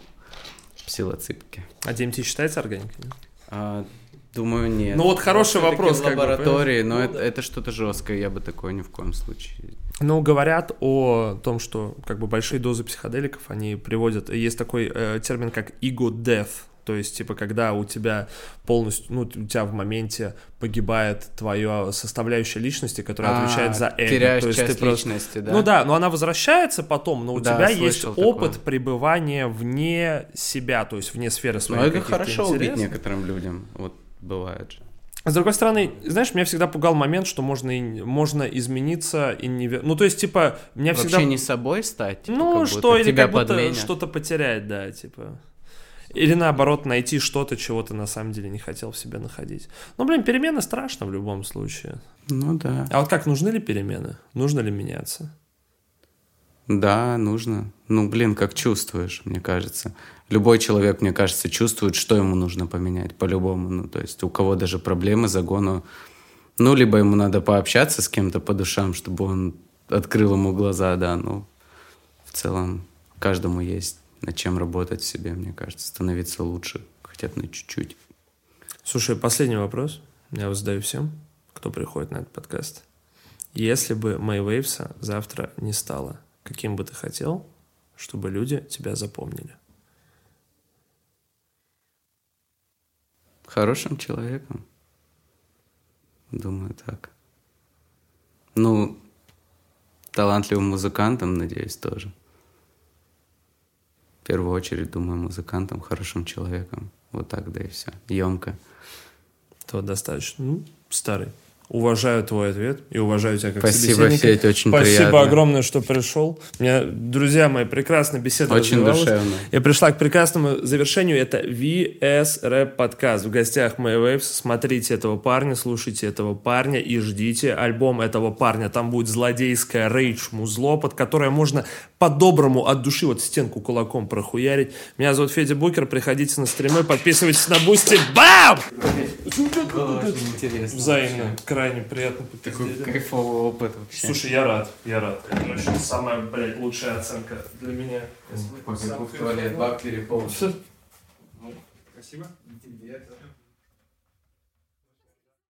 псилоципки. А DMT считается органикой? А, думаю, нет. Ну, вот хороший вопрос. В лаборатории, бы, но ну, это, да. это что-то жесткое, я бы такое ни в коем случае ну, говорят о том, что как бы большие дозы психоделиков, они приводят... Есть такой э, термин, как ego death, то есть, типа, когда у тебя полностью, ну, у тебя в моменте погибает твоя составляющая личности, которая а, отвечает за эго. Теряешь то есть часть ты просто... личности, да? Ну да, но она возвращается потом, но у да, тебя есть такое. опыт пребывания вне себя, то есть вне сферы своей. Ну это хорошо интересов. убить некоторым людям, вот бывает же. С другой стороны, знаешь, меня всегда пугал момент, что можно, можно измениться и не... Ну, то есть, типа, меня Вообще всегда... не собой стать? Типа, ну, что, или как будто что-то потерять, да, типа... Или наоборот, найти что-то, чего ты на самом деле не хотел в себе находить. Ну, блин, перемены страшно в любом случае. Ну да. А вот как, нужны ли перемены? Нужно ли меняться? Да, нужно. Ну, блин, как чувствуешь, мне кажется. Любой человек, мне кажется, чувствует, что ему нужно поменять по-любому. Ну, то есть у кого даже проблемы, загону. Ну, либо ему надо пообщаться с кем-то по душам, чтобы он открыл ему глаза, да, ну, в целом каждому есть над чем работать в себе, мне кажется, становиться лучше хотя бы на чуть-чуть. Слушай, последний вопрос. Я его задаю всем, кто приходит на этот подкаст. Если бы Мэйвейвса завтра не стало, каким бы ты хотел, чтобы люди тебя запомнили? Хорошим человеком. Думаю, так. Ну, талантливым музыкантом, надеюсь, тоже. В первую очередь, думаю, музыкантом, хорошим человеком. Вот так, да и все. Емко. То достаточно. Ну, старый. Уважаю твой ответ и уважаю тебя как Спасибо, собеседника. Федь, очень Спасибо приятно. огромное, что пришел. У меня, друзья мои, прекрасная беседа Очень душевно. Я пришла к прекрасному завершению. Это VS Rap подкаст. В гостях May Waves. Смотрите этого парня, слушайте этого парня и ждите альбом этого парня. Там будет злодейское рейдж музло, под которое можно по-доброму от души вот стенку кулаком прохуярить. Меня зовут Федя Букер. Приходите на стримы, подписывайтесь на Бусти. Бам! Очень интересно. Взаимно. Крайне приятно. Такой кайфовый опыт вообще. Слушай, я рад, я рад. Это вообще самая, блядь, лучшая оценка для меня. Побегу в туалет, бак переполнил. Спасибо. Тебе